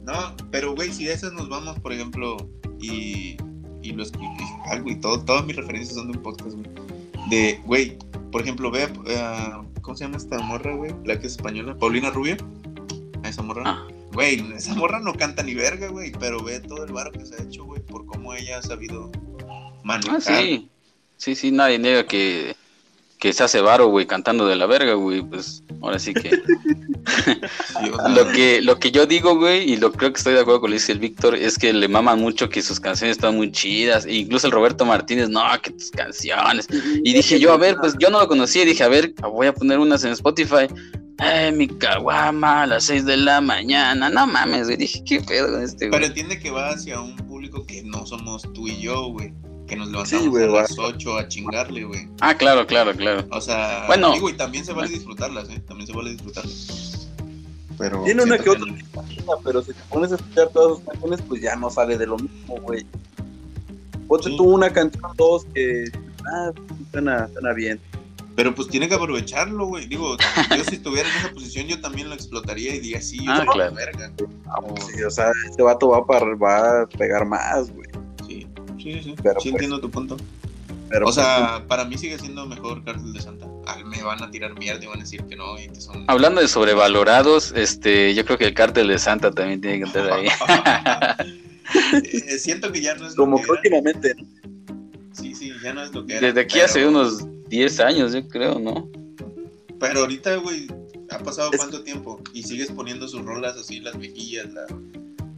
No, pero güey, si de esas nos vamos, por ejemplo, y, y lo escuché, algo y todo, todas mis referencias son de un podcast, güey. De, güey, por ejemplo, ve, a- ¿cómo se llama esta morra, güey? La que es española, Paulina Rubio. A esa morra. Ah. Güey, esa morra no canta ni verga, güey, pero ve todo el barro que se ha hecho, güey, por cómo ella ha sabido manejar. Ah, sí. Sí, sí, nadie niega que, que se hace varo, güey, cantando de la verga, güey. Pues ahora sí que. Lo que, lo que yo digo, güey, y lo creo que estoy de acuerdo con lo que dice el Víctor, es que le maman mucho que sus canciones están muy chidas. E incluso el Roberto Martínez, no, que tus canciones. Y dije yo, a ver, pues yo no lo conocía dije, a ver, voy a poner unas en Spotify. Eh, mi caguama a las 6 de la mañana. No mames, güey. Dije, qué pedo con este, Pero güey. entiende que va hacia un público que no somos tú y yo, güey. Que nos levantamos Sí, güey, a las 8 a chingarle, güey. Ah, claro, claro, claro. O sea, Bueno. digo, y también se vale disfrutarlas, ¿eh? También se vale disfrutarlas. Pero Tiene una que otra pero si te pones a escuchar todas sus canciones, pues ya no sale de lo mismo, güey. Ponte Sí. tú una canción, dos que. Ah, suena, suena bien. Pero pues tiene que aprovecharlo, güey. Digo, yo si estuviera en esa posición, yo también lo explotaría y diría, sí, yo Ah, claro. verga. O- Sí, o sea, este vato va, para, va a pegar más, güey. Sí, sí, sí. Pero, sí pues, entiendo tu punto. Pero O sea, para mí sigue siendo mejor Cárcel de Santa. Ah, me van a tirar mierda y van a decir que no y que son... Hablando de sobrevalorados, este, yo creo que el cártel de Santa también tiene que entrar ahí. Eh, siento que ya no es pues, como lo que que era. últimamente, ¿no? Sí, sí, ya no es lo que era. Desde aquí pero- hace unos 10 años, yo creo, ¿no? Pero ahorita, güey, ha pasado Es- cuánto tiempo y sigues poniendo sus rolas así, las viejillas, la,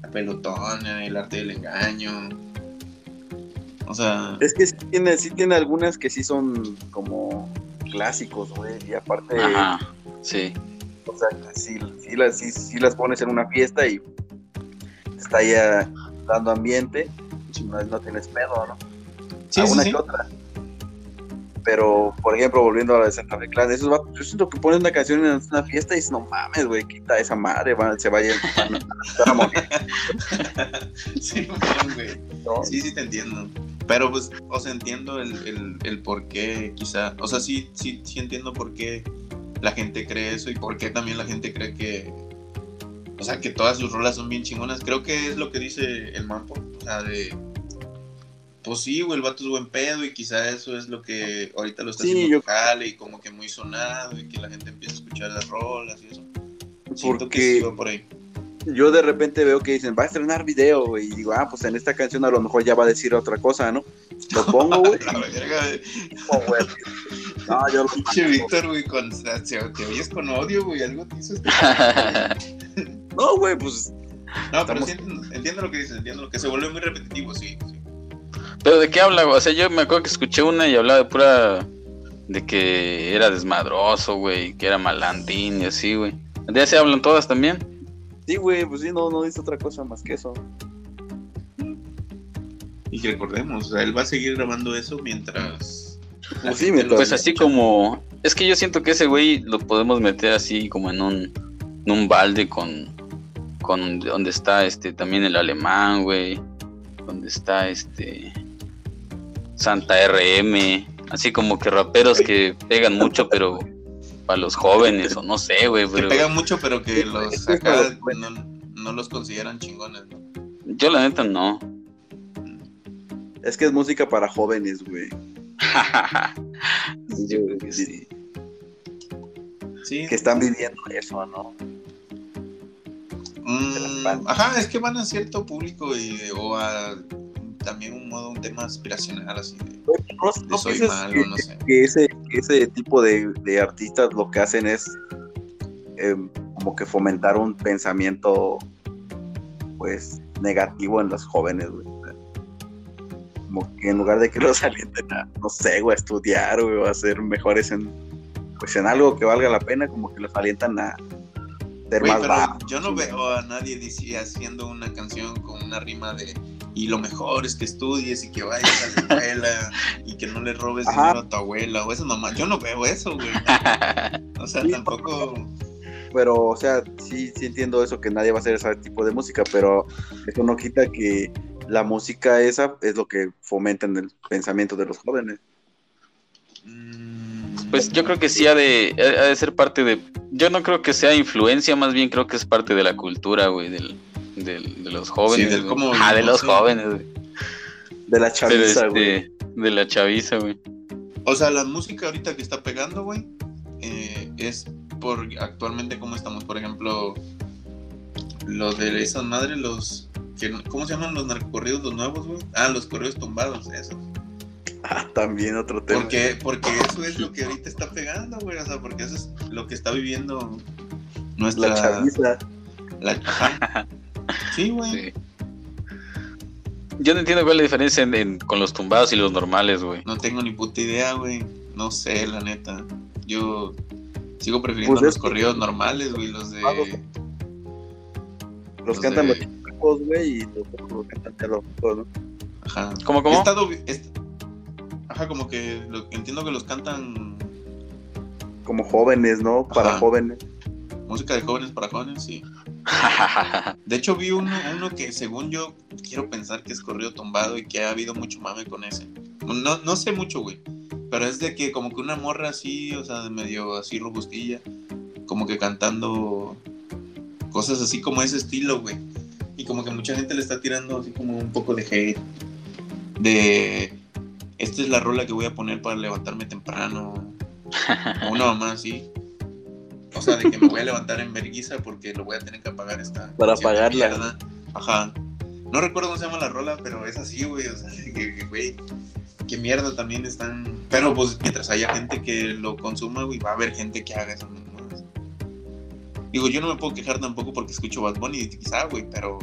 la pelotona, el arte del engaño. O sea, Es que sí tiene, sí tiene algunas que sí son como clásicos, güey. Y aparte, Ajá, sí. o sea, sí, sí las, sí, sí las pones en una fiesta y está ya dando ambiente. No, no tienes pedo, ¿no? sí, sí, Alguna sí. que otra. Pero, por ejemplo, volviendo a la de Santa Fe Clan, esos vatos, yo siento que pones una canción en una fiesta y dices, no mames, güey, quita esa madre, van- se vaya a- a morir, Sí, güey. ¿no? Sí, sí te entiendo. Pero pues, o sea, entiendo el, el, el por qué, quizá. O sea, sí, sí, sí entiendo por qué la gente cree eso y por qué también la gente cree que. O sea, que todas sus rolas son bien chingonas. Creo que es lo que dice el Mampo. O sea, de. Pues sí, güey, el vato es buen pedo y quizá eso es lo que ahorita lo está Sí, haciendo yo- jale y como que muy sonado y que la gente empieza a escuchar las rolas y eso. Siento Porque- que sí va por ahí. Yo de repente veo que dicen, va a estrenar video, güey, y digo, ah, pues en esta canción a lo mejor ya va a decir otra cosa, ¿no? Lo pongo, güey. La verga, güey. no, güey. No, yo lo Pinche Víctor, güey, con, se- te oyes con odio, güey, algo te hizo este- No, güey, pues No, pero Estamos- sí entiendo, lo que dices, entiendo lo que se vuelve muy repetitivo, sí. sí. Pero de qué habla, güey? O sea, yo me acuerdo que escuché una y hablaba de pura. de que era desmadroso, güey, que era malandín y así, güey. ¿De ese hablan todas también? Sí, güey, pues sí, no, no dice otra cosa más que eso. Y que recordemos, o sea, él va a seguir grabando eso mientras. Pues sí, gente mientras- Pues así como. Es que yo siento que ese güey lo podemos meter así como en un. en un balde con. con donde está este también el alemán, güey. Donde está este. Santa RM. Así como que raperos que pegan mucho, pero. Para los jóvenes, o no sé, güey, Que pero. pegan mucho, pero que los acá no, no los consideran chingones, ¿no? Yo la neta no. Es que es música para jóvenes, güey. Yo creo que sí. Sí. Que están viviendo eso, ¿no? Mm, ajá, es que van a cierto público y, o a también un modo, un tema aspiracional así de, No, de no soy piensas malo, que, no sé. que ese, ese tipo de, de artistas lo que hacen es eh, como que fomentar un pensamiento pues negativo en los jóvenes, güey. Como que en lugar de que los alienten a, no sé, güey, a estudiar, güey, o a ser mejores en, pues en algo que valga la pena, como que los alientan a ser más pero bajos. yo no veo a nadie haciendo una canción con una rima de y lo mejor es que estudies y que vayas a la escuela y que no le robes Ajá. dinero a tu abuela o eso mamá. Yo no veo eso, güey. O sea, Sí, tampoco. pero o sea, sí, sí entiendo eso que nadie va a hacer ese tipo de música, pero eso no quita que la música esa es lo que fomenta en el pensamiento de los jóvenes. mm, Pues yo creo que sí ha de, ha de ser parte de. Yo no creo que sea influencia, más bien creo que es parte de la cultura, güey, del, del- de los jóvenes. del güey. cómo ah, de los jóvenes, güey. De la chaviza, güey. este, de la chaviza, güey. O sea, la música ahorita que está pegando, güey, eh, es por actualmente cómo estamos. Por ejemplo, lo de esas madres, los. Que, ¿Cómo se llaman los narcocorridos, los nuevos, güey? Ah, los corridos tumbados, eso. Ah, también otro tema. Porque, porque eso es lo que ahorita está pegando, güey. O sea, porque eso es lo que está viviendo Nuestra. La chaviza. la-. Sí, güey. Sí. Yo no entiendo cuál es la diferencia en- en- con los tumbados y los normales, güey. No tengo ni puta idea, güey. No sé, la neta. Yo sigo prefiriendo Pues los que- corridos normales, güey, los de. Los Los cantan de- los chicos, güey, y los los cantan ya los chicos, ¿no? Ajá. ¿Cómo, He cómo? estado Ajá, como que lo- entiendo que los cantan Como jóvenes, ¿no? Para Ajá. jóvenes. música de jóvenes para jóvenes, sí. De hecho, vi uno, que según yo quiero pensar que es corrido tumbado y que ha habido mucho mame con ese. No, no sé mucho, güey. Pero es de que como que una morra así, o sea, medio así robustilla, como que cantando cosas así como ese estilo, güey. Y como que mucha gente le está tirando así como un poco de hate. De, esta es la rola que voy a poner para levantarme temprano. O una mamá así. O sea, de que me voy a levantar en verguiza porque lo voy a tener que apagar esta. Para apagarla. mierda. Ajá. No recuerdo cómo se llama la rola, pero es así, güey. O sea, que, que, güey. Qué mierda también están. Pero pues mientras haya gente que lo consuma, güey, va a haber gente que haga esas mamadas. Digo, yo no me puedo quejar tampoco porque escucho Bad Bunny, quizá, güey, pero.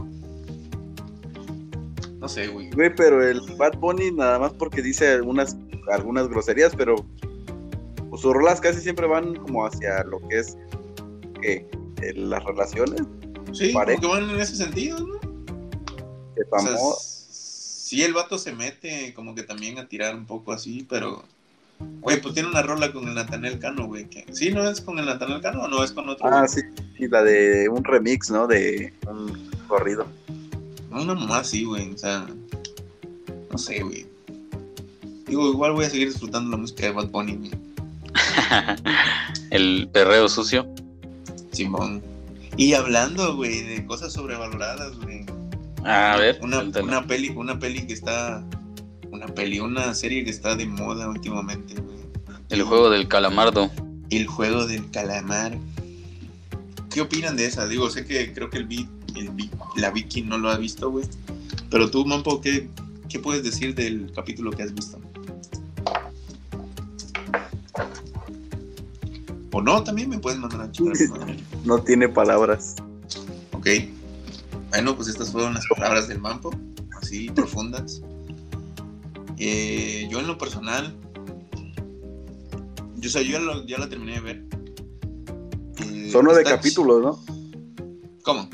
No sé, güey. Güey, pero el Bad Bunny nada más porque dice algunas, algunas groserías, pero pues, sus rolas casi siempre van como hacia lo que es ¿qué? Eh, las relaciones, Sí, Pareja. como que van en ese sentido, ¿no? O sea, sí, el vato se mete como que también a tirar un poco así, pero. Güey, pues tiene una rola con el Natanel Cano, güey. Que... ¿Sí no es con el Natanel Cano o no es con otro? Ah, güey? sí, y la de un remix, ¿no? De un corrido. Una mamá sí, güey. O sea. No sé, güey. Digo, igual voy a seguir disfrutando la música de Bad Bunny, güey. El perreo sucio. Simón. Y hablando, güey, de cosas sobrevaloradas, güey. A ver, Una, una peli, una peli que está. Una peli, una serie que está de moda últimamente, güey. el juego del calamardo. El juego del calamar. ¿Qué opinan de esa? Digo, sé que creo que el, Vi- el Vi- la Vicky no lo ha visto, güey. Pero tú, Mampo, ¿qué, ¿qué puedes decir del capítulo que has visto? O no, también me puedes mandar a chingar. No tiene palabras. Ok. Bueno, pues estas fueron las palabras del Mampo, así profundas. Eh, yo en lo personal, yo, o sea, yo ya, lo- ya la terminé de ver. Eh, Son nueve está- capítulos, ¿no? ¿Cómo?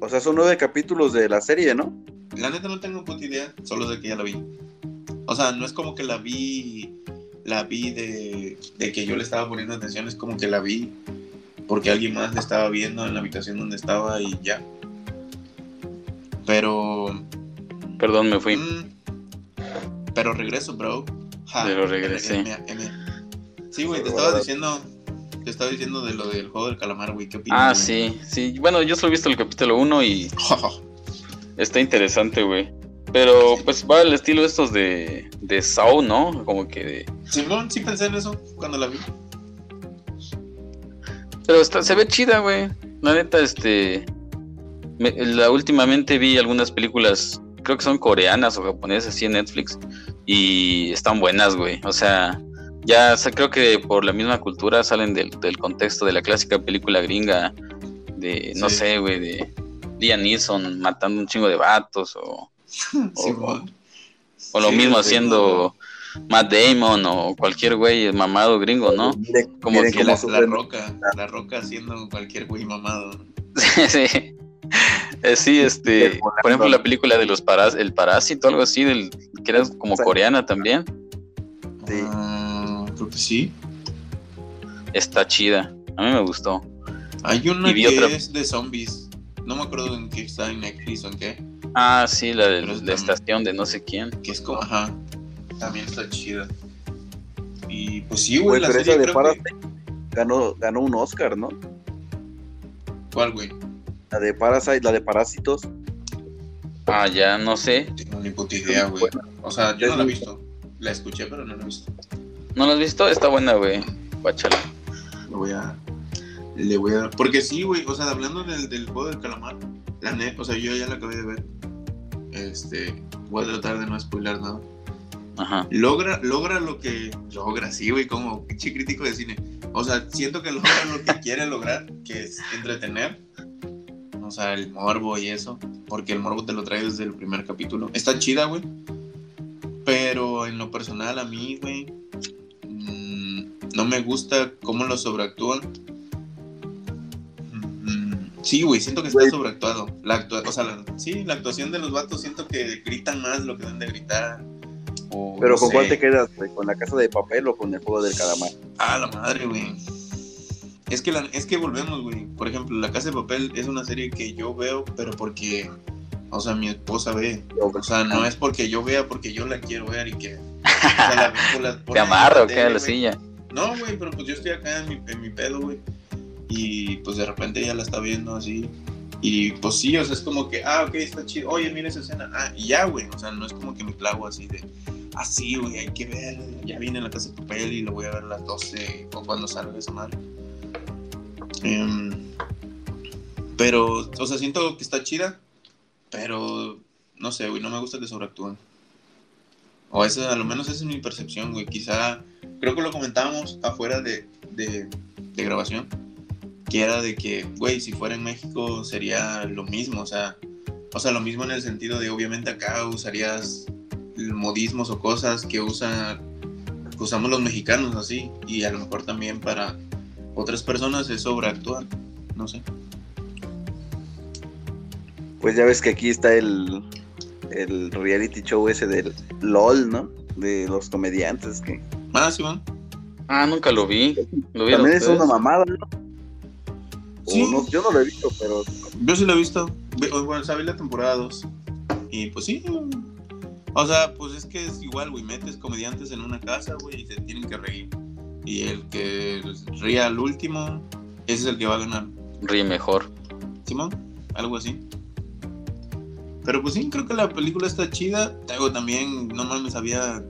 O sea, son nueve capítulos de la serie, ¿no? La neta no tengo puta idea, solo de que ya la vi. O sea, no es como que la vi, la vi de, de que yo le estaba poniendo atención, es como que la vi porque alguien más la estaba viendo en la habitación donde estaba y ya. Pero... Perdón, me fui. mm, pero regreso, bro. Ja, Pero regresé. M, M, M. Sí, güey, te estaba diciendo... Te estaba diciendo de lo del juego del calamar, güey. ¿Qué opinas? Ah, sí, sí. Bueno, yo solo he visto el capítulo 1 y está interesante, güey. Pero pues va al estilo estos de, de Saw, ¿no? Como que de... Simón, sí pensé en eso cuando la vi. Pero está, se ve chida, güey. La neta, este... me- la últimamente vi algunas películas, creo que son coreanas o japonesas, así en Netflix. Y están buenas, güey. O sea, ya creo que por la misma cultura salen del, del contexto de la clásica película gringa. De, no Sí. sé, güey, de Liam Neeson matando un chingo de vatos o... o- lo Sí, mismo haciendo Matt Damon o cualquier güey mamado gringo, ¿no? Miren, Como miren que la, roca, la roca haciendo cualquier güey mamado. ¿no? sí. Eh, sí, este, por ejemplo, la película de los parás, el parásito, algo así, del, que era como coreana también, Sí. Ah, creo que sí. está chida. A mí me gustó. Hay una que otra- es de zombies. No me acuerdo en qué está en Netflix o en qué. Ah, sí, la de la estación de no sé quién. Que es como, ajá. También está chida. Y pues sí, Güey, la pero esa serie de creo Parasite que... ganó, ganó un Oscar, ¿no? ¿Cuál, güey? La de Parasite, la de Parásitos. Ah, ya, no sé. No tengo ni puta idea, güey. O sea, yo no la he visto. La escuché, pero no la he visto. ¿No lo has visto? Está buena, güey. Guáchala. Le voy a. Le voy a. Porque sí, güey. O sea, hablando del, del juego del calamar. La net, o sea, yo ya la acabé de ver. Este. Voy a tratar de no spoiler nada. Ajá. Logra, logra lo que. Logra, sí, güey, como pinche crítico de cine. O sea, siento que logra lo que quiere lograr, que es entretener. O sea, el morbo y eso. Porque el morbo te lo trae desde el primer capítulo. Está chida, güey. Pero en lo personal, a mí, güey, mm, no me gusta cómo lo sobreactúan. Sí, güey, siento que está sobreactuado. La actua- o sea, la- sí, la actuación de los vatos siento que gritan más lo que deben de gritar. O, Pero no ¿con cuál te quedas, güey? ¿Con la casa de papel o con el juego del calamar? Ah, la madre, güey. Es que, la- es que volvemos, güey. Por ejemplo, La Casa de Papel es una serie que yo veo, pero porque, o sea, mi esposa ve. O sea, no es porque yo vea, porque yo la quiero ver y que... o sea, la- la Te amarro, A la silla. No, güey, pero pues yo estoy acá en mi, en mi pedo, güey. Y pues de repente ella la está viendo así. Y pues sí, o sea, es como que, ah, ok, está chido. Oye, mira esa escena. Ah, y ya, güey. O sea, no es como que me clavo así de, ah, güey, hay que ver. Ya viene la casa de papel y lo voy a ver a las 12 o cuando salga esa madre. Em, pero, o sea, siento que está chida. Pero, no sé, güey, no me gusta que sobreactúen. O esa, a lo menos esa es mi percepción, güey. Quizá creo que lo comentábamos afuera de, de, de grabación, que era de que, güey, si fuera en México sería lo mismo, o sea, o sea, lo mismo en el sentido de, obviamente acá usarías modismos o cosas que usa, que usamos los mexicanos así, y a lo mejor también para otras personas es sobreactuar, no sé. Pues ya ves que aquí está el, el reality show ese del LOL, ¿no? De los comediantes que Ah, sí, van. Ah, nunca lo vi. ¿Lo vieron también es una mamada, ¿no? O Sí. no- yo no lo he visto, pero Yo sí lo he visto. O, Bueno, sabía la temporada 2. Y pues sí. O sea, pues es que es igual, güey. Metes comediantes en una casa, güey, y se tienen que reír. Y el que ría al último, ese es el que va a ganar. Ríe mejor. Simón, algo así. Pero pues sí, creo que la película está chida. Te Digo, también, no mames, había.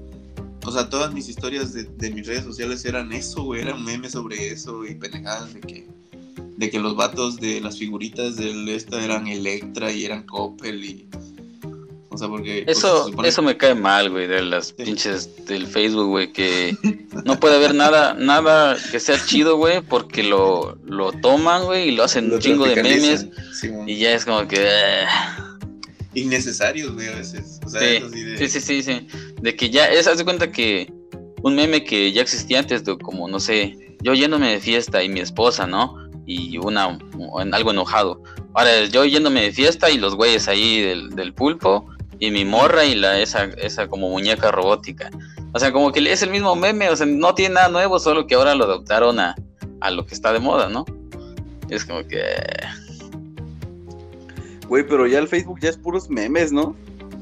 O sea, todas mis historias de, de mis redes sociales eran eso, güey. Eran memes sobre eso y pendejadas de que. De que los vatos de las figuritas del esta eran Electra y eran Coppel y. O sea, porque. Eso, supone- eso me cae mal, güey, de las Sí. pinches del Facebook, güey, que no puede haber nada, nada que sea chido, güey, porque lo, lo toman, güey, y lo hacen lo un chingo de memes y ya es como que... eh, Innecesarios, güey, a veces. O sea, Sí, así de. sí, sí, sí, sí. De que ya es, haz de cuenta que un meme que ya existía antes, de como, no sé, yo yéndome de fiesta y mi esposa, ¿no? Y una, en algo enojado. Ahora, yo yéndome de fiesta y los güeyes ahí del, del pulpo y mi morra y la esa, esa como muñeca robótica. O sea, como que es el mismo meme, o sea, no tiene nada nuevo, solo que ahora lo adoptaron a, a lo que está de moda, ¿no? Es como que... güey, pero ya el Facebook ya es puros memes, ¿no?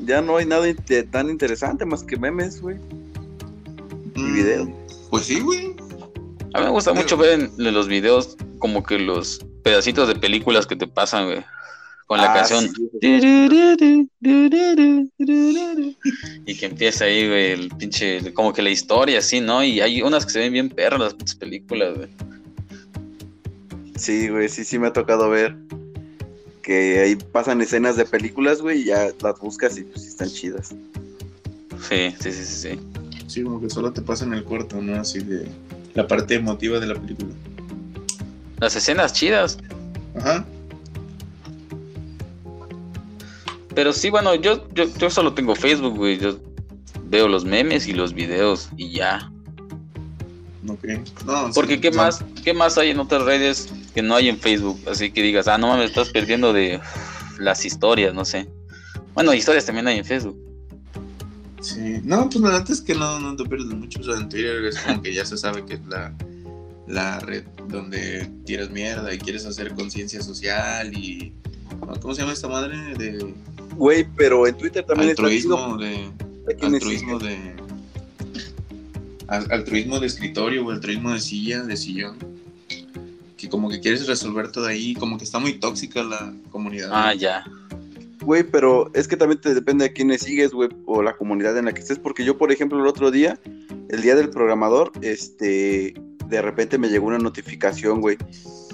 Ya no hay nada tan interesante más que memes, güey. Mm, video. Pues sí, güey. A mí me gusta mucho ver en los videos como que los pedacitos de películas que te pasan, güey. Con la Ah, canción. sí. Y que empieza ahí, güey, el pinche, como que la historia, así, ¿no? Y hay unas que se ven bien perras las películas, güey. Sí, güey, sí, sí me ha tocado ver que ahí pasan escenas de películas, güey, y ya las buscas y pues están chidas. Sí, sí, sí, sí, sí. Sí, como que solo te pasa en el cuarto, ¿no? Así de la parte emotiva de la película. Las escenas chidas. Ajá. Pero sí, bueno, yo, yo, yo solo tengo Facebook, güey. Yo veo los memes y los videos y ya. Ok. No, Porque sí, ¿qué más, qué más hay en otras redes que no hay en Facebook? Así que digas, ah, no mames, estás perdiendo de las historias, no sé. Bueno, historias también hay en Facebook. Sí. No, pues la verdad es que no, no te pierdes mucho. O sea, en Twitter es como que ya se sabe que es la, la red donde tiras mierda y quieres hacer conciencia social y. ¿Cómo se llama esta madre? De Güey, pero en Twitter también altruismo de. ¿Quién me altruismo de al- altruismo de escritorio o altruismo de silla, de sillón. Que como que quieres resolver todo ahí, como que está muy tóxica la comunidad. Ah, ya. Güey, pero es que también te depende de quiénes sigues, güey, o la comunidad en la que estés. Porque yo, por ejemplo, el otro día, el día del programador, este, de repente me llegó una notificación, güey,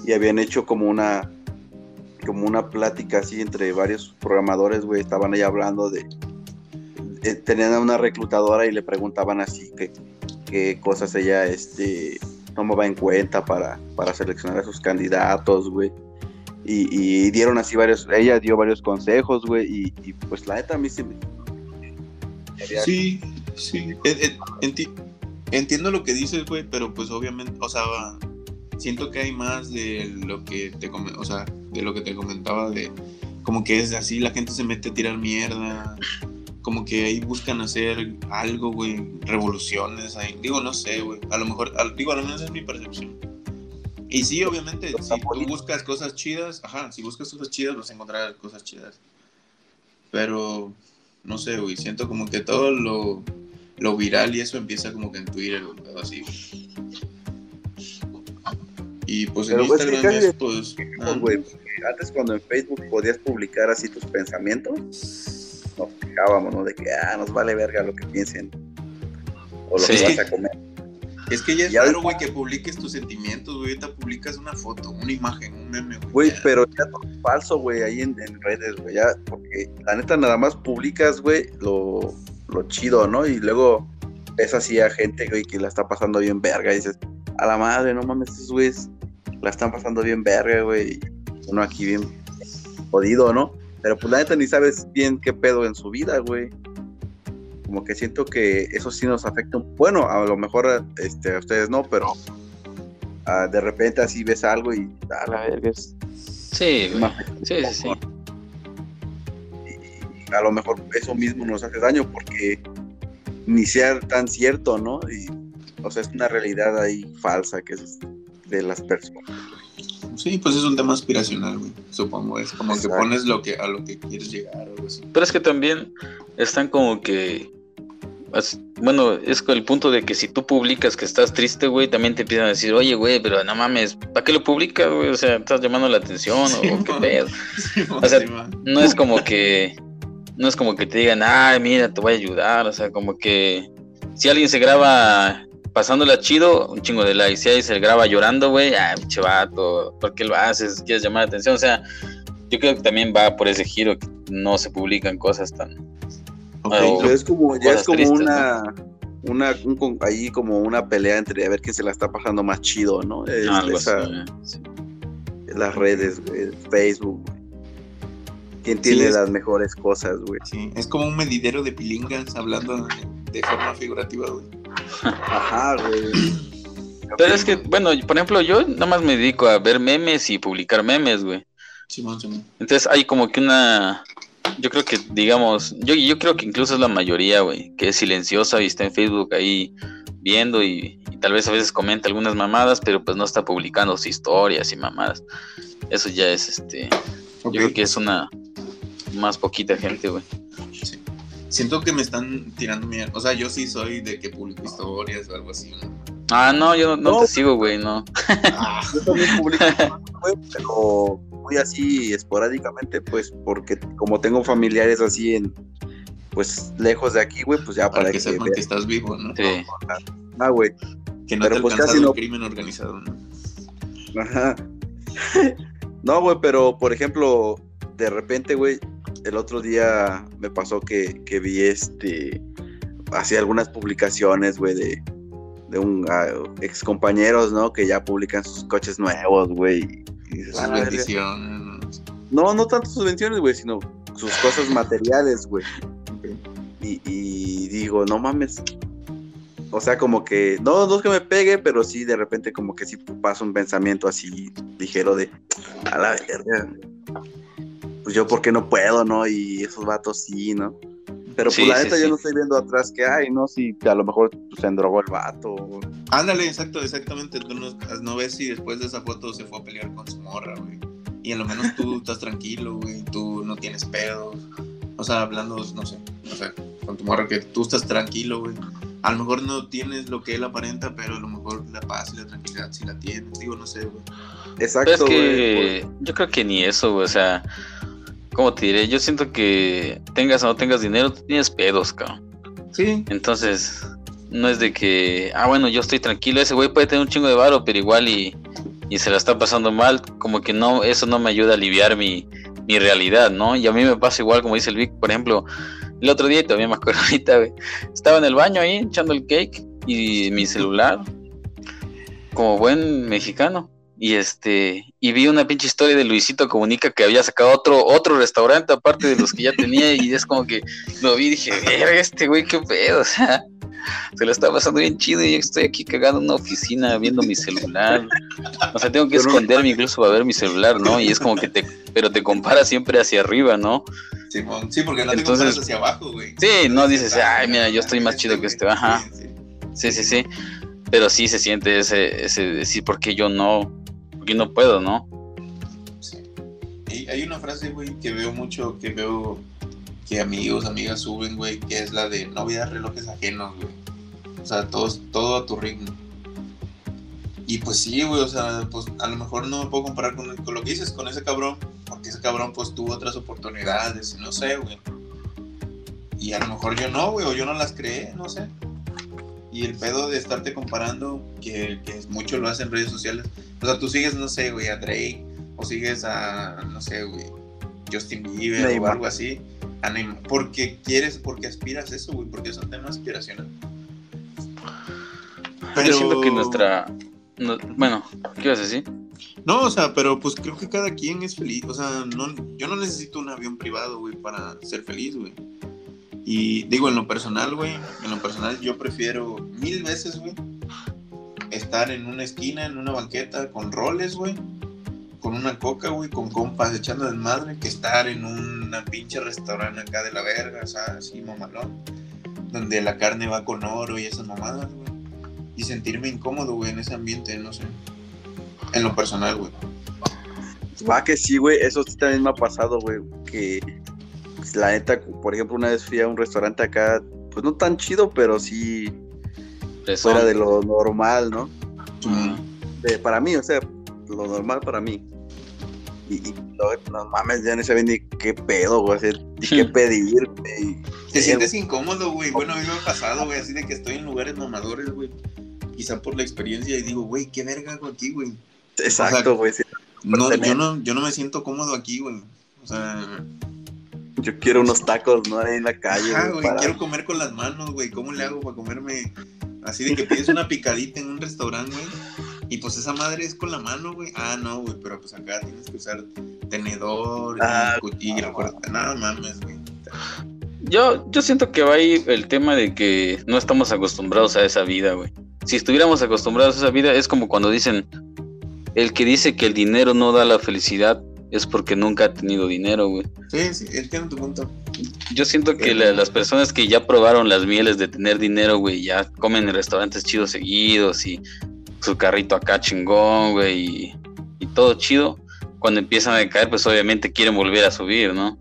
y habían hecho como una, como una plática así entre varios programadores, güey, estaban ahí hablando de, tenían a una reclutadora y le preguntaban así que qué cosas ella, este, tomaba en cuenta para, para seleccionar a sus candidatos, güey. Y, dieron así varios, ella dio varios consejos, güey, y, y, pues la neta a mí sí me... Sí, sí. Entiendo lo que dices, güey, pero pues obviamente, o sea, siento que hay más de lo que te o sea, de lo que te comentaba de como que es así, la gente se mete a tirar mierda, como que ahí buscan hacer algo, güey, revoluciones ahí. Digo, no sé, güey. A lo mejor, al- digo, al menos es mi percepción. Y sí, obviamente, si tú buscas cosas chidas, ajá, si buscas cosas chidas vas a encontrar cosas chidas. Pero, no sé, güey, siento como que todo lo, lo viral y eso empieza como que en Twitter o algo así. Y pues en pues, Instagram es pues... ah, antes cuando en Facebook podías publicar así tus pensamientos, nos fijábamos, ¿no? De que, ah, nos vale verga lo que piensen. O lo Sí. que vas a comer. Es que ya es Ya raro, güey, que publiques tus sentimientos, güey. Ahorita publicas una foto, una imagen, un meme, güey. Güey, pero ya todo es falso, güey, ahí en, en redes, güey, ya, porque la neta nada más publicas, güey, lo, lo chido, ¿no? Y luego ves así a gente, güey, que la está pasando bien verga y dices, a la madre, no mames, estos güeyes la están pasando bien verga, güey, uno aquí bien jodido, ¿no? Pero pues la neta ni sabes bien qué pedo en su vida, güey. Como que siento que eso sí nos afecta. Bueno, a lo mejor este, a ustedes no, pero ah, de repente así ves algo y a la verga es Sí, güey. Sí, sí, sí. A lo mejor eso mismo nos hace daño porque ni sea tan cierto, ¿no? Y, o sea, es una realidad ahí falsa que es de las personas. Sí, pues es un tema aspiracional, güey. Supongo, es como que pones lo que, a lo que quieres llegar o algo así. Pero es que también están como que. Bueno, es con el punto de que si tú publicas que estás triste, güey, también te empiezan a decir, oye, güey, pero no mames, ¿para qué lo publicas, güey? O sea, estás llamando la atención Sí, o qué pedo. Sí, O sea, sí. No es como que. No es como que te digan, ay, mira, te voy a ayudar. O sea, como que. Si alguien se graba pasándola chido, un chingo de likes. Si alguien se graba llorando, güey, ah, pinche vato, ¿por qué lo haces? ¿Quieres llamar la atención? O sea, yo creo que también va por ese giro que no se publican cosas tan. O- es como, ya es como tristes, una, una un ahí como una pelea entre a ver quién se la está pasando más chido, ¿no? Es- algo esa- así. sí. las redes, güey, Facebook, ¿Quién Sí, tiene es- las mejores cosas, güey? Sí, es como un medidero de pilingas hablando de, forma figurativa, güey. Ajá, güey. Pero es que, bueno, por ejemplo, yo nada más me dedico a ver memes y publicar memes, güey. Simón, Simón. Entonces hay como que una. Yo creo que, digamos, yo, yo creo que incluso es la mayoría, güey, que es silenciosa y está en Facebook ahí viendo y, y tal vez a veces comenta algunas mamadas, pero pues no está publicando sus historias y mamadas. Eso ya es, este, yo creo que es una más poquita gente, güey. Sí. Siento que me están tirando mierda. O sea, yo sí soy de que publico historias o algo así. ¿no? Ah, no, yo no, no No. te sigo, güey, no. Ah, Yo también publico, güey, pero muy así esporádicamente, pues, porque como tengo familiares así en, pues, lejos de aquí, güey, pues ya para para, que sepan que estás vivo, ¿no? Sí. Ah, güey. Que no Pero te pues casi no. crimen organizado, ¿no? Ajá. No, güey, pero por ejemplo, de repente, güey, el otro día me pasó que, que vi este, hacía algunas publicaciones, güey, de, de un ah, ex compañeros, ¿no? Que ya publican sus coches nuevos, güey. Sus bendiciones. No, no tanto sus bendiciones, güey, sino sus cosas materiales, güey. Y, y digo, no mames. O sea, como que, no, no es que me pegue, pero sí, de repente como que sí pasa un pensamiento así ligero de, a la verga. Pues yo, ¿por qué no puedo, no? Y esos vatos sí, ¿no? Pero Sí, pues la sí, neta sí. yo no estoy viendo atrás que hay, ¿no? Si a lo mejor pues, se endrogó el vato. o- Ándale, exacto, exactamente. Tú no, no ves si después de esa foto se fue a pelear con su morra, güey. Y a lo menos tú estás tranquilo, güey. Tú no tienes pedos. O sea, hablando, no sé, o sea, con tu morra que tú estás tranquilo, güey. A lo mejor no tienes lo que él aparenta, pero a lo mejor la paz y la tranquilidad sí la tienes. Digo, no sé, güey. Exacto, es güey. que yo creo que ni eso, güey, o sea, ¿cómo te diré? Yo siento que tengas o no tengas dinero, tienes pedos, cabrón. Sí, Entonces, no es de que, ah, bueno, yo estoy tranquilo, ese güey puede tener un chingo de varo, pero igual y, y se la está pasando mal, como que no, eso no me ayuda a aliviar mi, mi realidad, ¿no? Y a mí me pasa igual, como dice el Vic, por ejemplo, el otro día, y todavía me acuerdo ahorita, güey, estaba en el baño ahí echando el cake y mi celular, como buen mexicano. Y este, y vi una pinche historia de Luisito Comunica que había sacado otro, otro restaurante aparte de los que ya tenía, y es como que lo vi y dije, verga, este güey, qué pedo, o sea, se lo está pasando bien chido y yo estoy aquí cagado en una oficina viendo mi celular. O sea, tengo que esconderme incluso para ver mi celular, ¿no? Y es como que te, pero te comparas siempre hacia arriba, ¿no? Simón, sí, porque no te Entonces- comparas hacia abajo, güey. Sí, no dices, ay, mira, yo estoy más chido que este, ajá. Sí, sí. Sí, sí, sí. Pero sí se siente ese, ese decir, ¿por qué yo no? ¿Por qué no puedo, no? Sí. Hay una frase, güey, que veo mucho, que veo que amigos, amigas suben, güey, que es la de no veas relojes ajenos, güey. O sea, todo, todo a tu ritmo. Y pues sí, güey, o sea, pues a lo mejor no me puedo comparar con, con lo que dices con ese cabrón, porque ese cabrón pues tuvo otras oportunidades, y no sé, güey. Y a lo mejor yo no, güey, o yo no las creé, no sé. Y el pedo de estarte comparando, que, que mucho lo hacen en redes sociales. O sea, tú sigues, no sé, güey, a Drake, o sigues a, no sé, güey, Justin Bieber o algo así. A Neymar, porque quieres, porque aspiras eso, güey, porque es un tema aspiracional. Yo siento que nuestra... no- bueno, ¿qué ibas a decir? No, o sea, pero pues creo que cada quien es feliz. O sea, no, yo no necesito un avión privado, güey, para ser feliz, güey. Y digo, en lo personal, güey, en lo personal yo prefiero mil veces, güey, estar en una esquina, en una banqueta, con roles, güey, con una coca, güey, con compas echando desmadre, que estar en una pinche restaurante acá de la verga, sea, así mamalón, donde la carne va con oro y esas mamadas, güey. Y sentirme incómodo, güey, en ese ambiente, no sé. En lo personal, güey. Va que sí, güey, eso sí también me ha pasado, güey, que la neta, por ejemplo, una vez fui a un restaurante acá, pues no tan chido, pero sí fuera de lo normal, ¿no? De- para mí, o sea, lo normal para mí. Y, y no, no mames, ya no sabía ni qué pedo, güey, ni qué pedir, güey. Te sientes incómodo, güey. Bueno, a mí me ha pasado, güey, así de que estoy en lugares mamadores, güey. Quizá por la experiencia y digo, güey, qué verga hago aquí, güey. Exacto, güey. sí. No, tener. yo no, yo no me siento cómodo aquí, güey. O sea, Yo quiero unos tacos, ¿no? Ahí en la calle, ajá, güey, para- quiero comer con las manos, güey. ¿Cómo le hago para comerme? Así de que pides una picadita en un restaurante, güey. Y pues esa madre es con la mano, güey. Ah, no, güey, pero pues acá tienes que usar tenedor, Ah, cuchillo, no. No mames, güey. Yo, yo siento que va ahí el tema de que no estamos acostumbrados a esa vida, güey. Si estuviéramos acostumbrados a esa vida, es como cuando dicen, el que dice que el dinero no da la felicidad es porque nunca ha tenido dinero, güey. Sí, sí, entiendo tu punto. Yo siento que la- las personas que ya probaron las mieles de tener dinero, güey, ya comen en restaurantes chidos seguidos y su carrito acá chingón, güey, y, y todo chido, cuando empiezan a caer, pues obviamente quieren volver a subir, ¿no?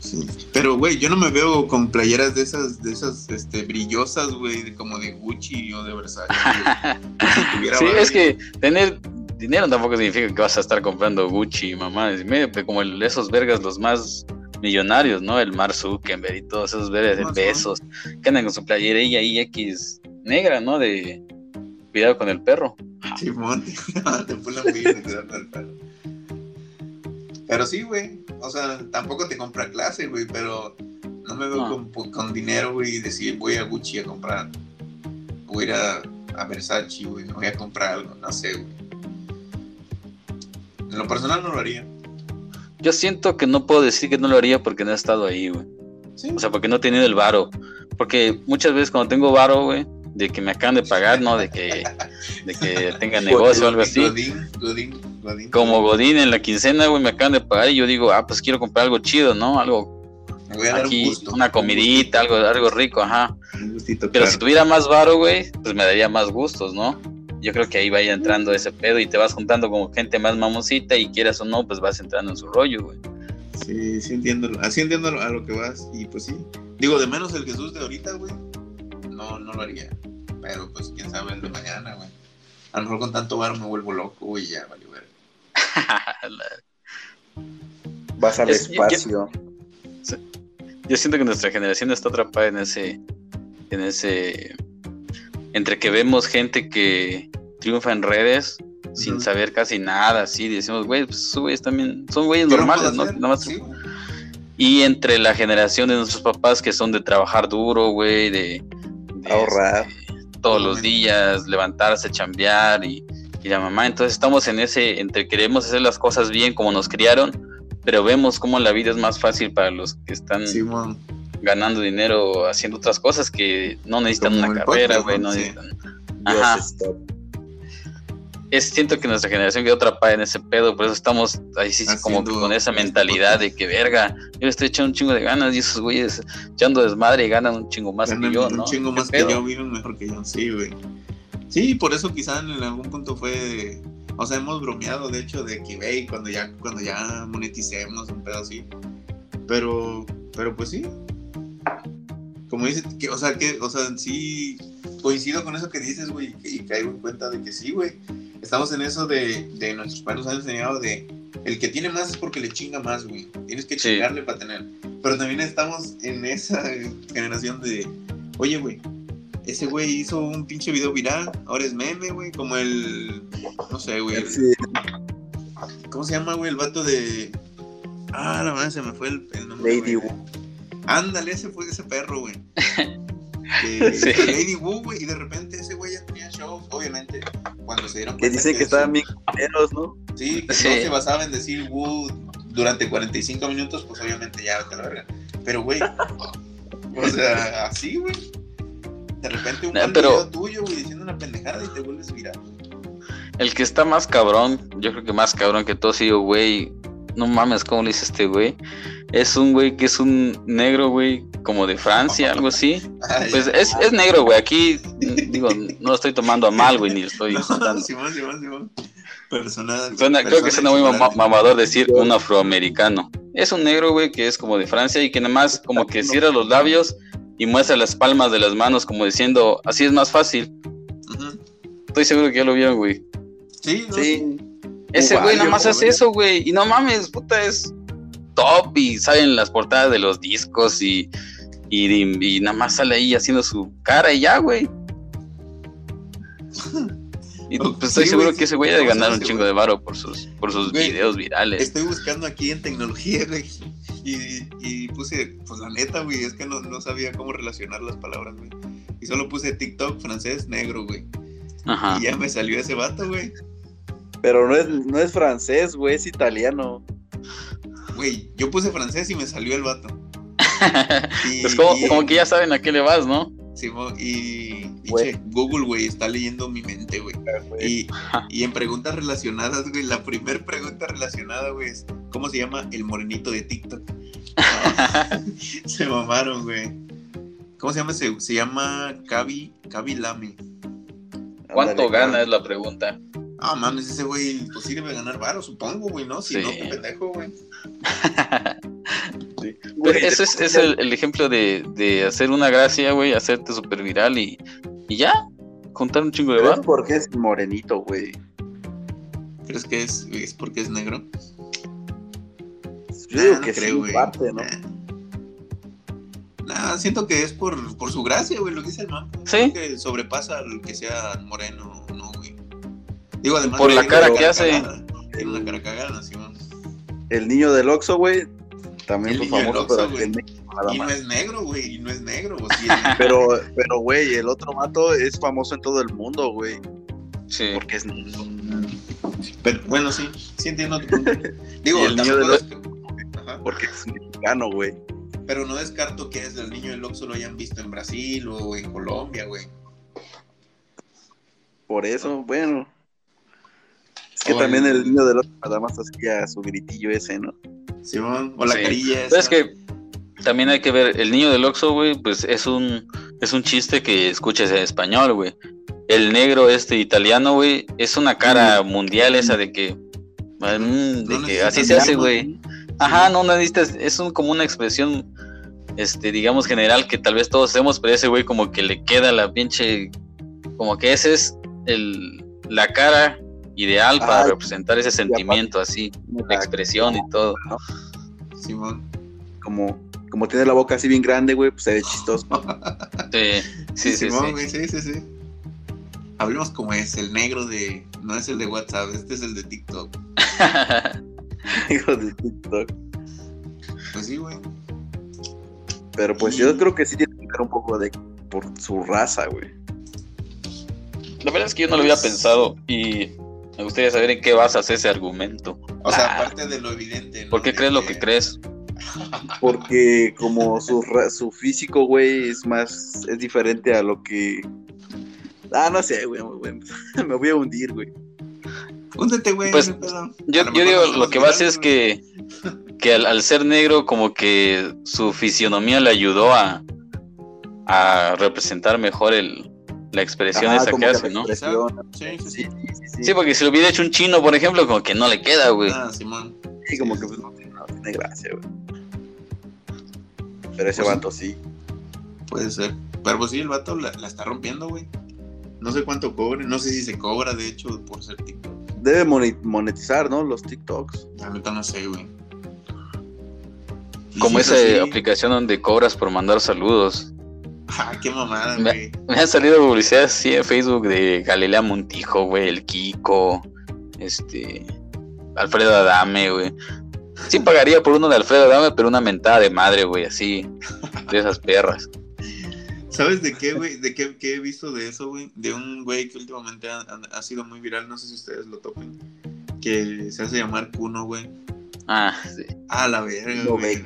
Sí. Pero, güey, yo no me veo con playeras de esas, de esas, este, brillosas, güey, como de Gucci o de Versace. Si Sí, es que tener dinero tampoco significa que vas a estar comprando Gucci, mamá. Es medio como el- esos vergas, los más millonarios, ¿no? El Mark Zuckerberg y todos esos vergas de besos, que andan con su playerilla ahí X negra, ¿no? De cuidado con el perro. Simón, te pulan muy bien y te dan al palo. Pero sí, güey. O sea, tampoco te compra clase, güey, pero no me veo No. con, con dinero, güey, y decir voy a Gucci a comprar. Voy a ir a, a Versace, güey, me voy a comprar algo, no sé, güey. En lo personal no lo haría. Yo siento que no puedo decir que no lo haría porque no he estado ahí, güey. Sí, O sea, porque no he tenido el varo. Porque muchas veces cuando tengo varo, güey, de que me acaban de pagar, ¿no? De que, de que tenga negocio o algo así. Godín, Godín, Godín. Como Godín en la quincena, güey, me acaban de pagar y yo digo, ah, pues quiero comprar algo chido, ¿no? Algo Me voy a dar aquí, un gusto. una comidita, algo, algo rico, ajá. Un gustito, Pero claro. si tuviera más varo, güey, pues me daría más gustos, ¿no? Yo creo que ahí vaya entrando ese pedo y te vas juntando con gente más mamoncita y quieras o no, pues vas entrando en su rollo, güey. Sí, sí entiendo, así entiendo a lo que vas y pues sí. Digo, de menos el Jesús de ahorita, güey, no, no lo haría. Pero pues quién sabe el de mañana, güey. A lo mejor con tanto bar me vuelvo loco, güey, ya, vale, ver. Vas al Es- yo- espacio. Yo siento que nuestra generación está atrapada en ese, en ese, entre que vemos gente que triunfa en redes sin saber casi nada, así decimos, güey, pues esos güeyes también son güeyes ¿Qué no normales, ¿no? Nada más Sí. Y entre la generación de nuestros papás que son de trabajar duro, güey, de, de, Ahorrar. este, todos los días, levantarse, chambear y, y la mamá. Entonces estamos en ese, entre queremos hacer las cosas bien como nos criaron, pero vemos cómo la vida es más fácil para los que están Simón. Ganando dinero haciendo otras cosas que no necesitan Como una carrera, güey, ¿no? Sí. necesitan. Ajá. Es, siento que nuestra generación quedó atrapada en ese pedo, por eso estamos ahí sí, como que con esa este mentalidad de que verga, yo estoy echando un chingo de ganas y esos güeyes echando desmadre y ganan un chingo más Ganan que yo, un ¿no? chingo ¿Qué más que pedo? yo, viven mejor que yo, sí, güey. Sí, por eso quizá en algún punto fue, o sea, hemos bromeado de hecho de que, güey, cuando ya, cuando ya moneticemos un pedo así. Pero, pero pues sí. Como dices, que, o sea, que, o sea, sí coincido con eso que dices, güey, y caigo en cuenta de que sí, güey. Estamos en eso de, de nuestros padres nos han enseñado de el que tiene más es porque le chinga más, güey. Tienes que Sí. chingarle para tener. Pero también estamos en esa generación de, oye, güey, ese güey hizo un pinche video viral, ahora es meme, güey, como el, no sé, güey, el- Sí, ¿cómo se llama, güey, el vato de, ah, la madre, se me fue el, el nombre. Lady güey. Ándale, ese fue ese perro, güey. Que- Sí. que Lady Wu, güey, y de repente ese güey ya tenía shows, obviamente, cuando se dieron Que cuenta dicen que estaban bien culeros, ¿no? Sí, que Sí. no se basaba en decir Wu durante 45 minutos, pues obviamente ya te la verga. Pero, güey, o sea, así, güey. De repente un No, pero- video tuyo, güey, diciendo una pendejada y te vuelves viral. El que está más cabrón, yo creo que más cabrón que todo, sí, güey, no mames, ¿cómo le dice este güey? Es un güey que es un negro, güey, como de Francia, algo así. Ay, Pues es, es negro, güey, aquí, digo, no lo estoy tomando a mal, güey, ni lo estoy no. Persona, Suena- creo que suena muy mamador decir un afroamericano. Es un negro, güey, que es como de Francia y que nada más como que cierra los labios y muestra las palmas de las manos como diciendo, así es más fácil. Estoy seguro que ya lo vieron, güey. Sí, no, Sí. Ese güey nada más hace eso, güey. Y no mames, puta, es top y sale en las portadas de los discos y, y, y nada más sale ahí haciendo su cara y ya, güey. Y pues estoy seguro que ese güey ha de ¿cómo se ganar un chingo de varo por sus, por sus Güey, videos virales. Estoy buscando aquí en tecnología, güey. Y, y puse, pues la neta, güey, es que no, no sabía cómo relacionar las palabras, güey. Y solo puse TikTok francés negro, güey. Ajá. Y ya me salió ese vato, güey. Pero no es, no es francés, güey, es italiano. Güey, yo puse francés y me salió el vato. Y, Pues como, y- como que ya saben a qué le vas, ¿no? Simón, y, y Güey. che, Google, güey, está leyendo mi mente, güey. Y, y en preguntas relacionadas, güey, la primer pregunta relacionada, güey, es ¿cómo se llama el morenito de TikTok? se mamaron, güey. ¿Cómo se llama? Se, se llama Cavi, Cavi Lame. ¿Cuánto gana? Es la pregunta. Ah, mames, ese güey, pues sí debe ganar varo, supongo, güey, ¿no? Si Sí. no, qué pendejo, güey. sí. Güey, eso es, es el, el ejemplo de, de hacer una gracia, güey, hacerte súper viral y, y ya, contar un chingo de Pero es varo. porque es morenito, güey. ¿Crees que es, es porque es negro? Yo digo Ah, no que creo, sí, güey. parte, ¿no? Nah, siento que es por, por su gracia, güey, lo que dice el man. Sí. Creo que sobrepasa al que sea moreno o no, güey. Digo, además. Por la cara que hace. cagada. Tiene una cara cagada, Simón. El niño del Oxxo, güey, también fue famoso, Oxxo, pero en México nada Y no es negro, güey, y no es negro. o sí es negro. Pero, pero, güey, el otro vato es famoso en todo el mundo, güey. Sí. Porque es Pero, bueno, sí, sí entiendo tu punto. Digo, el niño del es- Ajá. porque es mexicano, güey. Pero no descarto que desde el niño del Oxxo lo hayan visto en Brasil o en Colombia, güey. Por eso, bueno. Que O también el- el niño del Oxxo nada más hacía su gritillo ese, ¿no? Simón, o la Sí. carilla Pero esa. es que también hay que ver, el niño del Oxxo, güey, pues es un, es un chiste que escuchas en español, güey. El negro este italiano, güey, es una cara mundial esa de que, mm, de No que así se hace, güey. Ajá, no necesitas, es un, como una expresión, este, digamos general que tal vez todos hacemos, pero ese güey como que le queda la pinche, como que ese es el, la cara ideal para representar ese sentimiento así, la expresión y todo. Simón. Como, como tiene la boca así bien grande, güey, pues se ve chistoso. Sí, sí, sí, Simón, sí. güey, sí, sí, sí. Hablemos como es, el negro de. No es el de WhatsApp, este es el de TikTok. Hijo de TikTok. Pues sí, güey. Pero pues yo creo que sí tiene que ver un poco de por su raza, güey. La verdad es que yo no lo había pensado y me gustaría saber en qué basas ese argumento. O sea, Ah. aparte de lo evidente. ¿no? ¿Por qué De crees lo que crees? Porque como su, su físico, güey, es más, es diferente a lo que... Ah, no sé, güey, güey, me voy a hundir, güey. Húndete, güey. Pues. Yo, digo, lo que pasa es que, que al, al ser negro, como que su fisionomía le ayudó a, a representar mejor el, la expresión esa que hace, ¿no? Sí, sí, sí. Sí, sí, sí, sí. Sí, porque si lo hubiera hecho un chino, por ejemplo, como que no le queda, güey. Ah, Simón. Sí, como que pues, no, tiene- no tiene gracia, güey. Pero ese Pues, vato sí. Puede ser. Pero pues sí, el vato la, la está rompiendo, güey. No sé cuánto cobre. No sé si se cobra, de hecho, por ser TikTok. Debe monetizar, ¿no? Los TikToks. La neta no sé, güey. Como si esa es así- aplicación donde cobras por mandar saludos. Ah, qué mamada, Me- güey. Me han salido publicidades así en Facebook de Galilea Montijo, güey, el Kiko, este, Alfredo Adame, güey. Sí pagaría por uno de Alfredo Adame, pero una mentada de madre, güey, así, de esas perras. ¿Sabes de qué, güey? ¿De qué, qué he visto de eso, güey? De un güey que últimamente ha, sido muy viral, no sé si ustedes lo topen. Que se hace llamar Kuno, güey. Ah, sí. Ah, la verga, güey.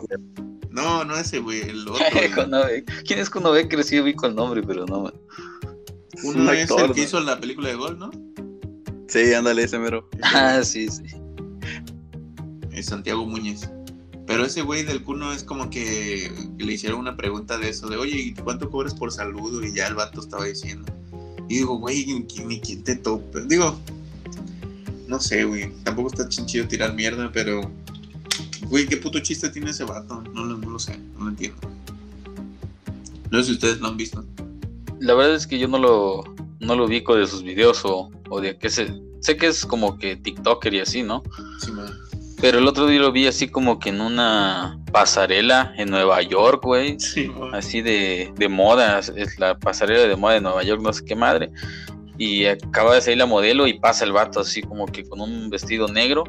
No, no ese, güey. El otro. güey. ¿Quién es Kuno Becker? Sí, vi con el nombre, pero no. man. Uno un es actor, el que hizo la película de Gol, ¿no? Sí, ándale, ese mero. Ah, sí, sí. Es Santiago Muñez. Pero ese güey del Cuno es como que le hicieron una pregunta de eso, de oye, ¿y cuánto cobras por saludo? Y ya el vato estaba diciendo. Y digo, güey, ni, qui- ni quién te tope. Digo, no sé, güey. Tampoco está chinchido tirar mierda, pero. Güey, ¿qué puto chiste tiene ese vato? No, lo- no lo sé, no lo entiendo. No sé si ustedes lo han visto. La verdad es que yo no lo, no lo ubico de sus videos o, o de qué se... Sé que es como que TikToker y así, ¿no? Sí, man. Pero el otro día lo vi así como que en una pasarela en Nueva York, güey. Sí. Así de, de moda, es la pasarela de moda de Nueva York, no sé qué madre. Y acaba de salir la modelo y pasa el vato así como que con un vestido negro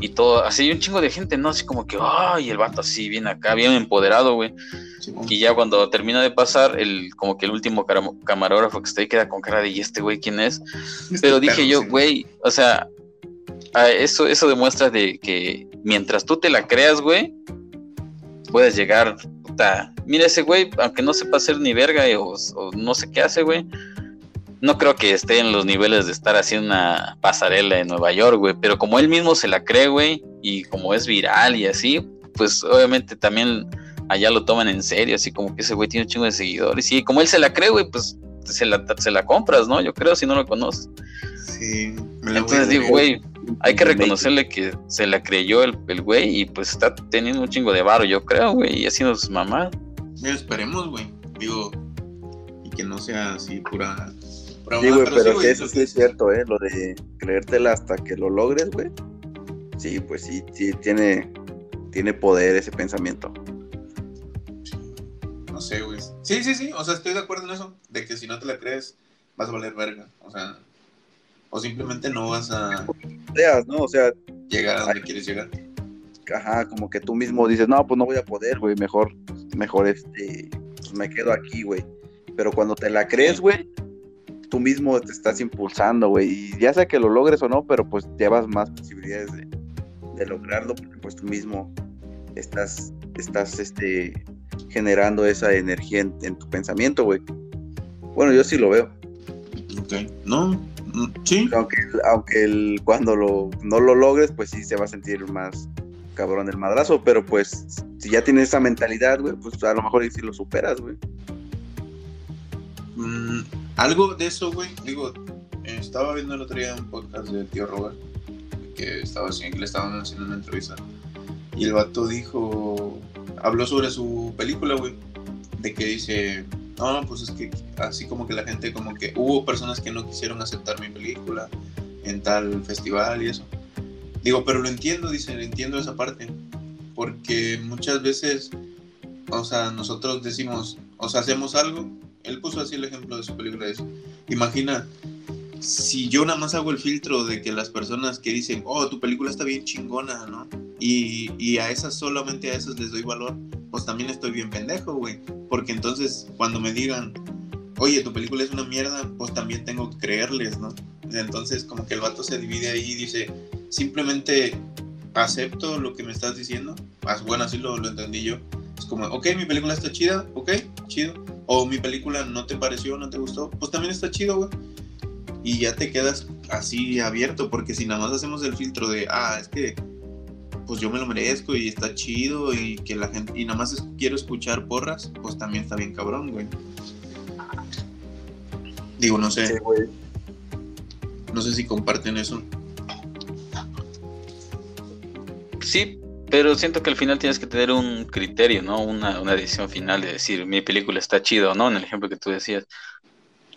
Y todo, así un chingo de gente, ¿no? Así como que, ay, el vato así bien acá, bien empoderado, güey. Sí. Y ya cuando termina de pasar, el como que el último camarógrafo que está ahí queda con cara de, ¿y este güey quién es? Pero Este dije perro, yo, sí, güey, o sea, eso, eso demuestra de que mientras tú te la creas, güey, puedes llegar, puta, mira ese güey, aunque no sepa hacer ni verga eh, o, o no sé qué hace, güey, no creo que esté en los niveles de estar haciendo una pasarela en Nueva York, güey, pero como él mismo se la cree, güey, y como es viral y así, pues obviamente también allá lo toman en serio, así como que ese güey tiene un chingo de seguidores, y como él se la cree, güey, pues se la, se la compras, ¿no? Yo creo, si no lo conoces. Sí, me la Entonces digo, güey, hay que reconocerle que se la creyó el, el güey y pues está teniendo un chingo de varo, yo creo, güey, y haciendo sus mamás. Esperemos, güey. Digo, y que no sea así pura. Sí, güey, pero güey, que eso sí es cierto, ¿eh? Lo de creértela hasta que lo logres, güey. Sí, pues sí, sí, tiene, tiene poder ese pensamiento. No sé, güey. Sí, sí, sí. O sea, estoy de acuerdo en eso. De que si no te la crees, vas a valer verga. O sea, o simplemente no vas a. O sea, llegar a donde quieres llegar. ajá, como que tú mismo dices, no, pues no voy a poder, güey, mejor, mejor este, pues me quedo aquí, güey. Pero cuando te la crees, güey, tú mismo te estás impulsando, güey, y ya sea que lo logres o no, pero pues llevas más posibilidades de, de lograrlo, porque pues tú mismo estás, estás, este, generando esa energía en, en tu pensamiento, güey. Bueno, yo sí lo veo. Ok. No, mm, sí. Aunque, aunque el, cuando lo, no lo logres, pues sí se va a sentir más cabrón el madrazo, pero pues si ya tienes esa mentalidad, güey, pues a lo mejor si lo superas, güey. Mm, algo de eso, güey. Digo, estaba viendo el otro día un podcast del tío Robert. Que estaba haciendo, le estaban haciendo una entrevista. Y el vato dijo. Habló sobre su película, güey. De que dice. No, pues es que así como que la gente, como que hubo personas que no quisieron aceptar mi película en tal festival y eso. Digo, pero lo entiendo, dice, entiendo esa parte. Porque muchas veces, o sea, nosotros decimos, o sea, hacemos algo. Él puso así el ejemplo de su película. Es, imagina, si yo nada más hago el filtro de que las personas que dicen, oh, tu película está bien chingona, ¿no? Y, y a esas solamente a esas les doy valor, pues también estoy bien pendejo, güey. Porque entonces cuando me digan, oye, tu película es una mierda, pues también tengo que creerles, ¿no? Entonces, como que el vato se divide ahí y dice, simplemente acepto lo que me estás diciendo. Bueno, así lo, lo entendí yo. Es como, ok, mi película está chida, ok, chido. O mi película no te pareció, no te gustó, pues también está chido, güey. Y ya te quedas así abierto, porque si nada más hacemos el filtro de, ah, es que pues yo me lo merezco y está chido y que la gente, y nada más es- quiero escuchar porras, pues también está bien cabrón, güey. Digo, no sé, Sí, güey. no sé si comparten eso. Sí, pero siento que al final tienes que tener un criterio, ¿no? Una, una decisión final de decir mi película está chida o no, en el ejemplo que tú decías.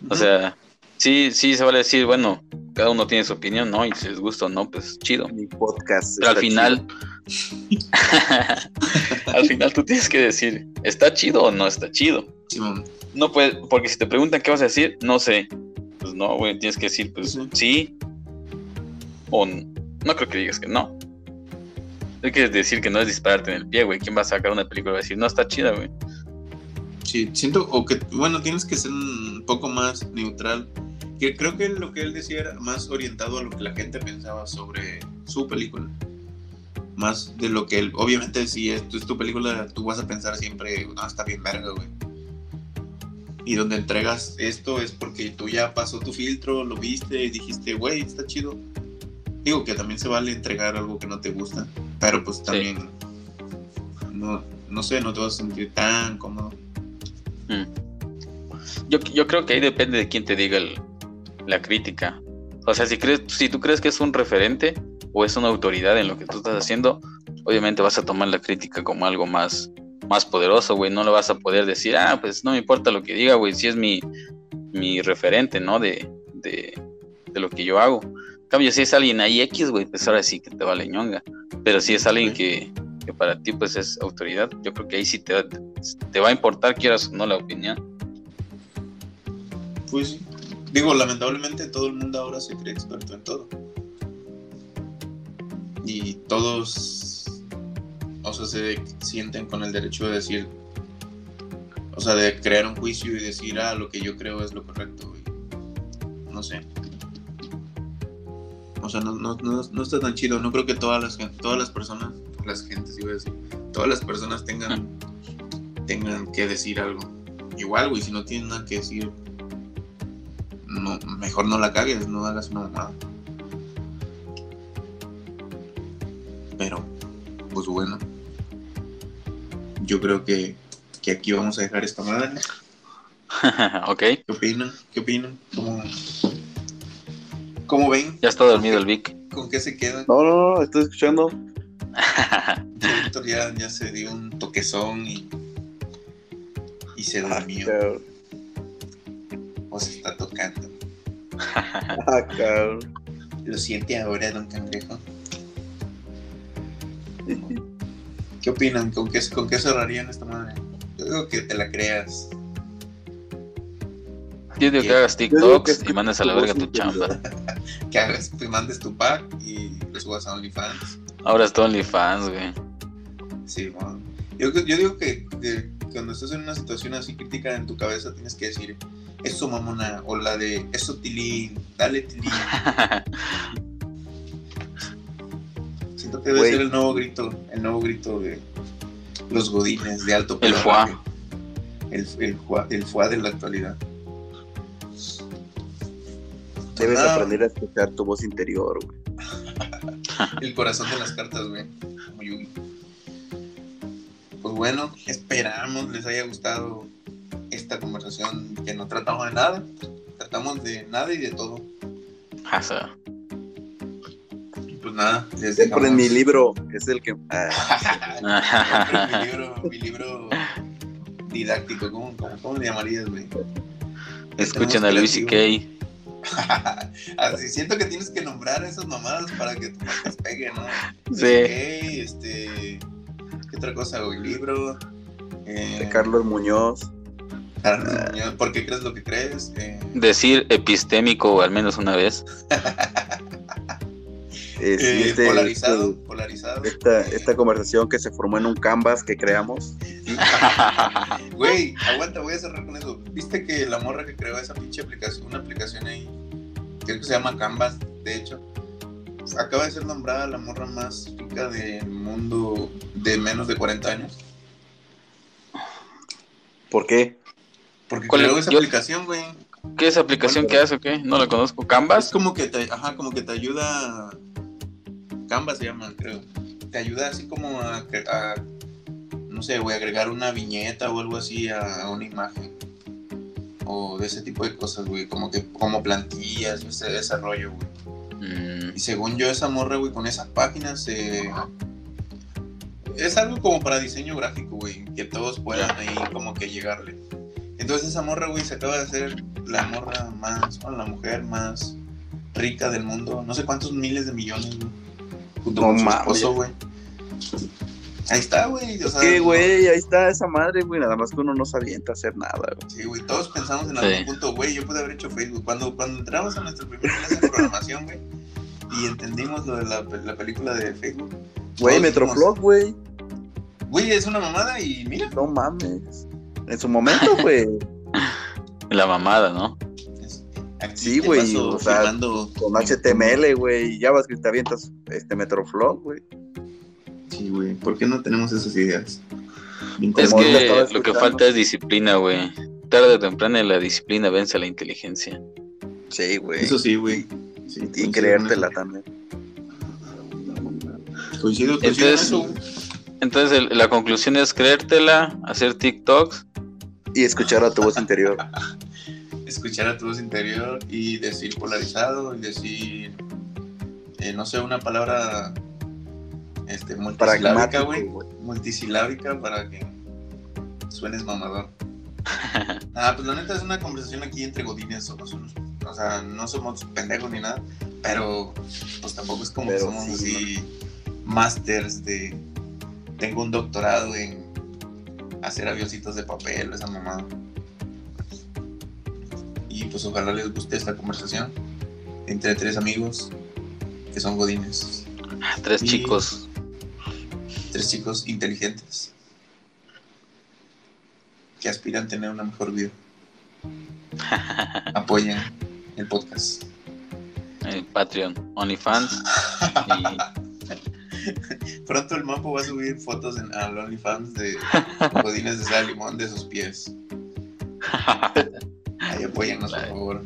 O sea, sí, sí se vale decir, bueno, cada uno tiene su opinión, ¿no? Y si les gusta o no, pues chido. Mi podcast. Pero al final, al final tú tienes que decir, ¿está chido o no está chido? No puedes, porque si te preguntan qué vas a decir, no sé. Pues no, güey, tienes que decir, pues Sí. sí. O no creo que digas que no. Hay que decir que no es dispararte en el pie, güey. ¿Quién va a sacar una película y va a decir, no está chida, güey? Sí, siento, o que, bueno, tienes que ser un poco más neutral. Creo que lo que él decía era más orientado a lo que la gente pensaba sobre su película. Más de lo que él, obviamente, si esto es tu película, tú vas a pensar siempre, ah, está bien verga, güey. Y donde entregas esto es porque tú ya pasó tu filtro, lo viste y dijiste, güey, está chido. Digo que también se vale entregar algo que no te gusta, pero pues también, no, no sé, no te vas a sentir tan cómodo. Mm. Yo, yo creo que ahí depende de quién te diga el- la crítica. O sea, si, crees, si tú crees que es un referente o es una autoridad en lo que tú estás haciendo, obviamente vas a tomar la crítica como algo más, más poderoso, güey. No lo vas a poder decir, ah, pues no me importa lo que diga, güey, si es mi, mi referente, ¿no? De, de, de lo que yo hago. Cambio, si es alguien ahí X, güey, pues ahora sí que te vale ñonga. Pero si es alguien que, que para ti pues es autoridad, yo creo que ahí sí te, va- te va a importar, quieras o no, la opinión. Pues sí. Digo, lamentablemente todo el mundo ahora se cree experto en todo. Y todos, o sea, se sienten con el derecho de decir, o sea, de crear un juicio y decir, ah, lo que yo creo es lo correcto. y no sé. O sea, no, no, no, no está tan chido. No creo que todas las, todas las personas, las gentes, iba a decir, todas las personas tengan, tengan que decir algo. Igual, güey, si no tienen nada que decir, no, mejor no la cagues, no hagas una mamada. Pero, pues bueno, yo creo que, que aquí vamos a dejar esta madre. ok, ¿Qué opinan? ¿Qué opinan? ¿Cómo, cómo ven? ya está dormido el Vic. ¿Con qué se quedan? No, no, no, estoy escuchando. Ya Víctor ya, ya se dio un toquezón y, y se Ah, durmió. O se está tocando. Ah, cabrón. Lo siente ahora, don Cangrejo. ¿Qué opinan? ¿Con qué, ¿Con qué cerrarían esta madre? Yo digo que te la creas. Yo digo que hagas que TikToks y mandes a la verga tu chamba. Que hagas, te mandes tu pack y lo subas a OnlyFans. Ahora es OnlyFans, güey. Sí, bueno. Yo, yo digo que, que cuando estás en una situación así crítica en tu cabeza tienes que decir, eso mamona, o la de, eso tilín, dale tilín. Siento que debe Güey. ser el nuevo grito, el nuevo grito de los godines de alto El fuá. El, el, el fuá de la actualidad. Debes Nada. aprender a escuchar tu voz interior, güey. El corazón de las cartas, güey. Como Yugi. Pues bueno, esperamos les haya gustado esta conversación que no tratamos de nada. Tratamos de nada y de todo. Asa. Y Pues nada, les dejamos. mi libro es el que. ah, mi libro, mi libro didáctico, ¿cómo, cómo, cómo le llamarías, güey? Escuchen a Luis y Kay. Así siento que tienes que nombrar esas mamadas para que tu podcast pegue, ¿no? Sí. Este. ¿Qué otra cosa, güey? Libro. Eh, de Carlos Muñoz. Carlos Muñoz, ¿Por qué crees lo que crees? Eh, Decir epistémico al menos una vez. eh, sí, eh, este- polarizado, este- polarizado. esta, esta conversación que se formó en un canvas que creamos. Güey, aguanta, voy a cerrar con eso. viste que la morra que creó esa pinche aplicación, una aplicación ahí, creo que se llama Canvas, de hecho, acaba de ser nombrada la morra más rica del mundo de menos de 40 años. ¿Por qué? Porque ¿Cuál creó es? esa Yo- aplicación, güey. ¿Qué es aplicación que hace o qué? No la conozco. Es ¿Canvas? como que te, ajá, como que te ayuda. Canva se llama, creo. Te ayuda así como a, a, no sé, güey, agregar una viñeta o algo así a, a una imagen. O de ese tipo de cosas, güey. Como que, como plantillas, ese desarrollo, güey. Mm, Y según yo, esa morra, güey, con esas páginas se. Es algo como para diseño gráfico, güey. Que todos puedan ahí como que llegarle. Entonces esa morra, güey, se acaba de hacer la morra más, bueno, la mujer más rica del mundo. No sé cuántos miles de millones, güey. Junto No con su mames. esposo, güey. Ahí está, güey. O sea, ¿Qué, güey? Ahí está esa madre, güey. Nada más que uno no se avienta a hacer nada, güey. Sí, güey, todos pensamos en Sí. algún punto, güey, yo pude haber hecho Facebook. Cuando, cuando entramos a nuestra primera clase de programación, güey, y entendimos lo de la, la película de Facebook, Güey, Metroflog, güey. güey, es una mamada y mira, No mames. En su momento, güey. la mamada, ¿no? Aquí Sí, güey, o sea, firmando- Con HTML, güey. Y JavaScript te avientas este Metroflog, güey. Sí, güey, ¿por qué no tenemos esas ideas? Es que lo que falta es disciplina, güey. Tarde o temprano la disciplina vence a la inteligencia. Sí, güey. Eso sí, güey. Sí, Y creértela también. Coincido, coincido en Entonces- eso. Entonces el- la conclusión es creértela, hacer TikToks. Y escuchar a tu voz interior. escuchar a tu voz interior y decir polarizado y decir, eh, no sé, una palabra este, multisilábica, güey. Multisilábica para que suenes mamador. Ah, pues la neta es una conversación aquí entre godines, somos unos, o sea, no somos pendejos ni nada, pero pues tampoco es como que somos sí, así masters de, tengo un doctorado en hacer avioncitos de papel, esa mamada. Y pues ojalá les guste esta conversación entre tres amigos que son godines, Tres Y- chicos. tres chicos inteligentes que aspiran a tener una mejor vida. Apoyen el podcast. El Patreon, OnlyFans. Pronto el Mapo va a subir fotos en, al OnlyFans de godines de sal y limón de sus pies. Ahí apóyennos, por favor.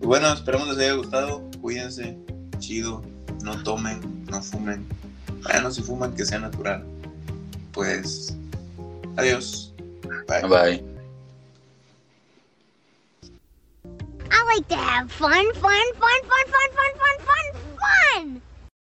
Y bueno, esperamos les haya gustado. Cuídense, chido. No tomen, no fumen. Bueno, si fuman, que sea natural. Pues, adiós. Bye. Bye. I like to have fun, fun, fun, fun, fun, fun, fun,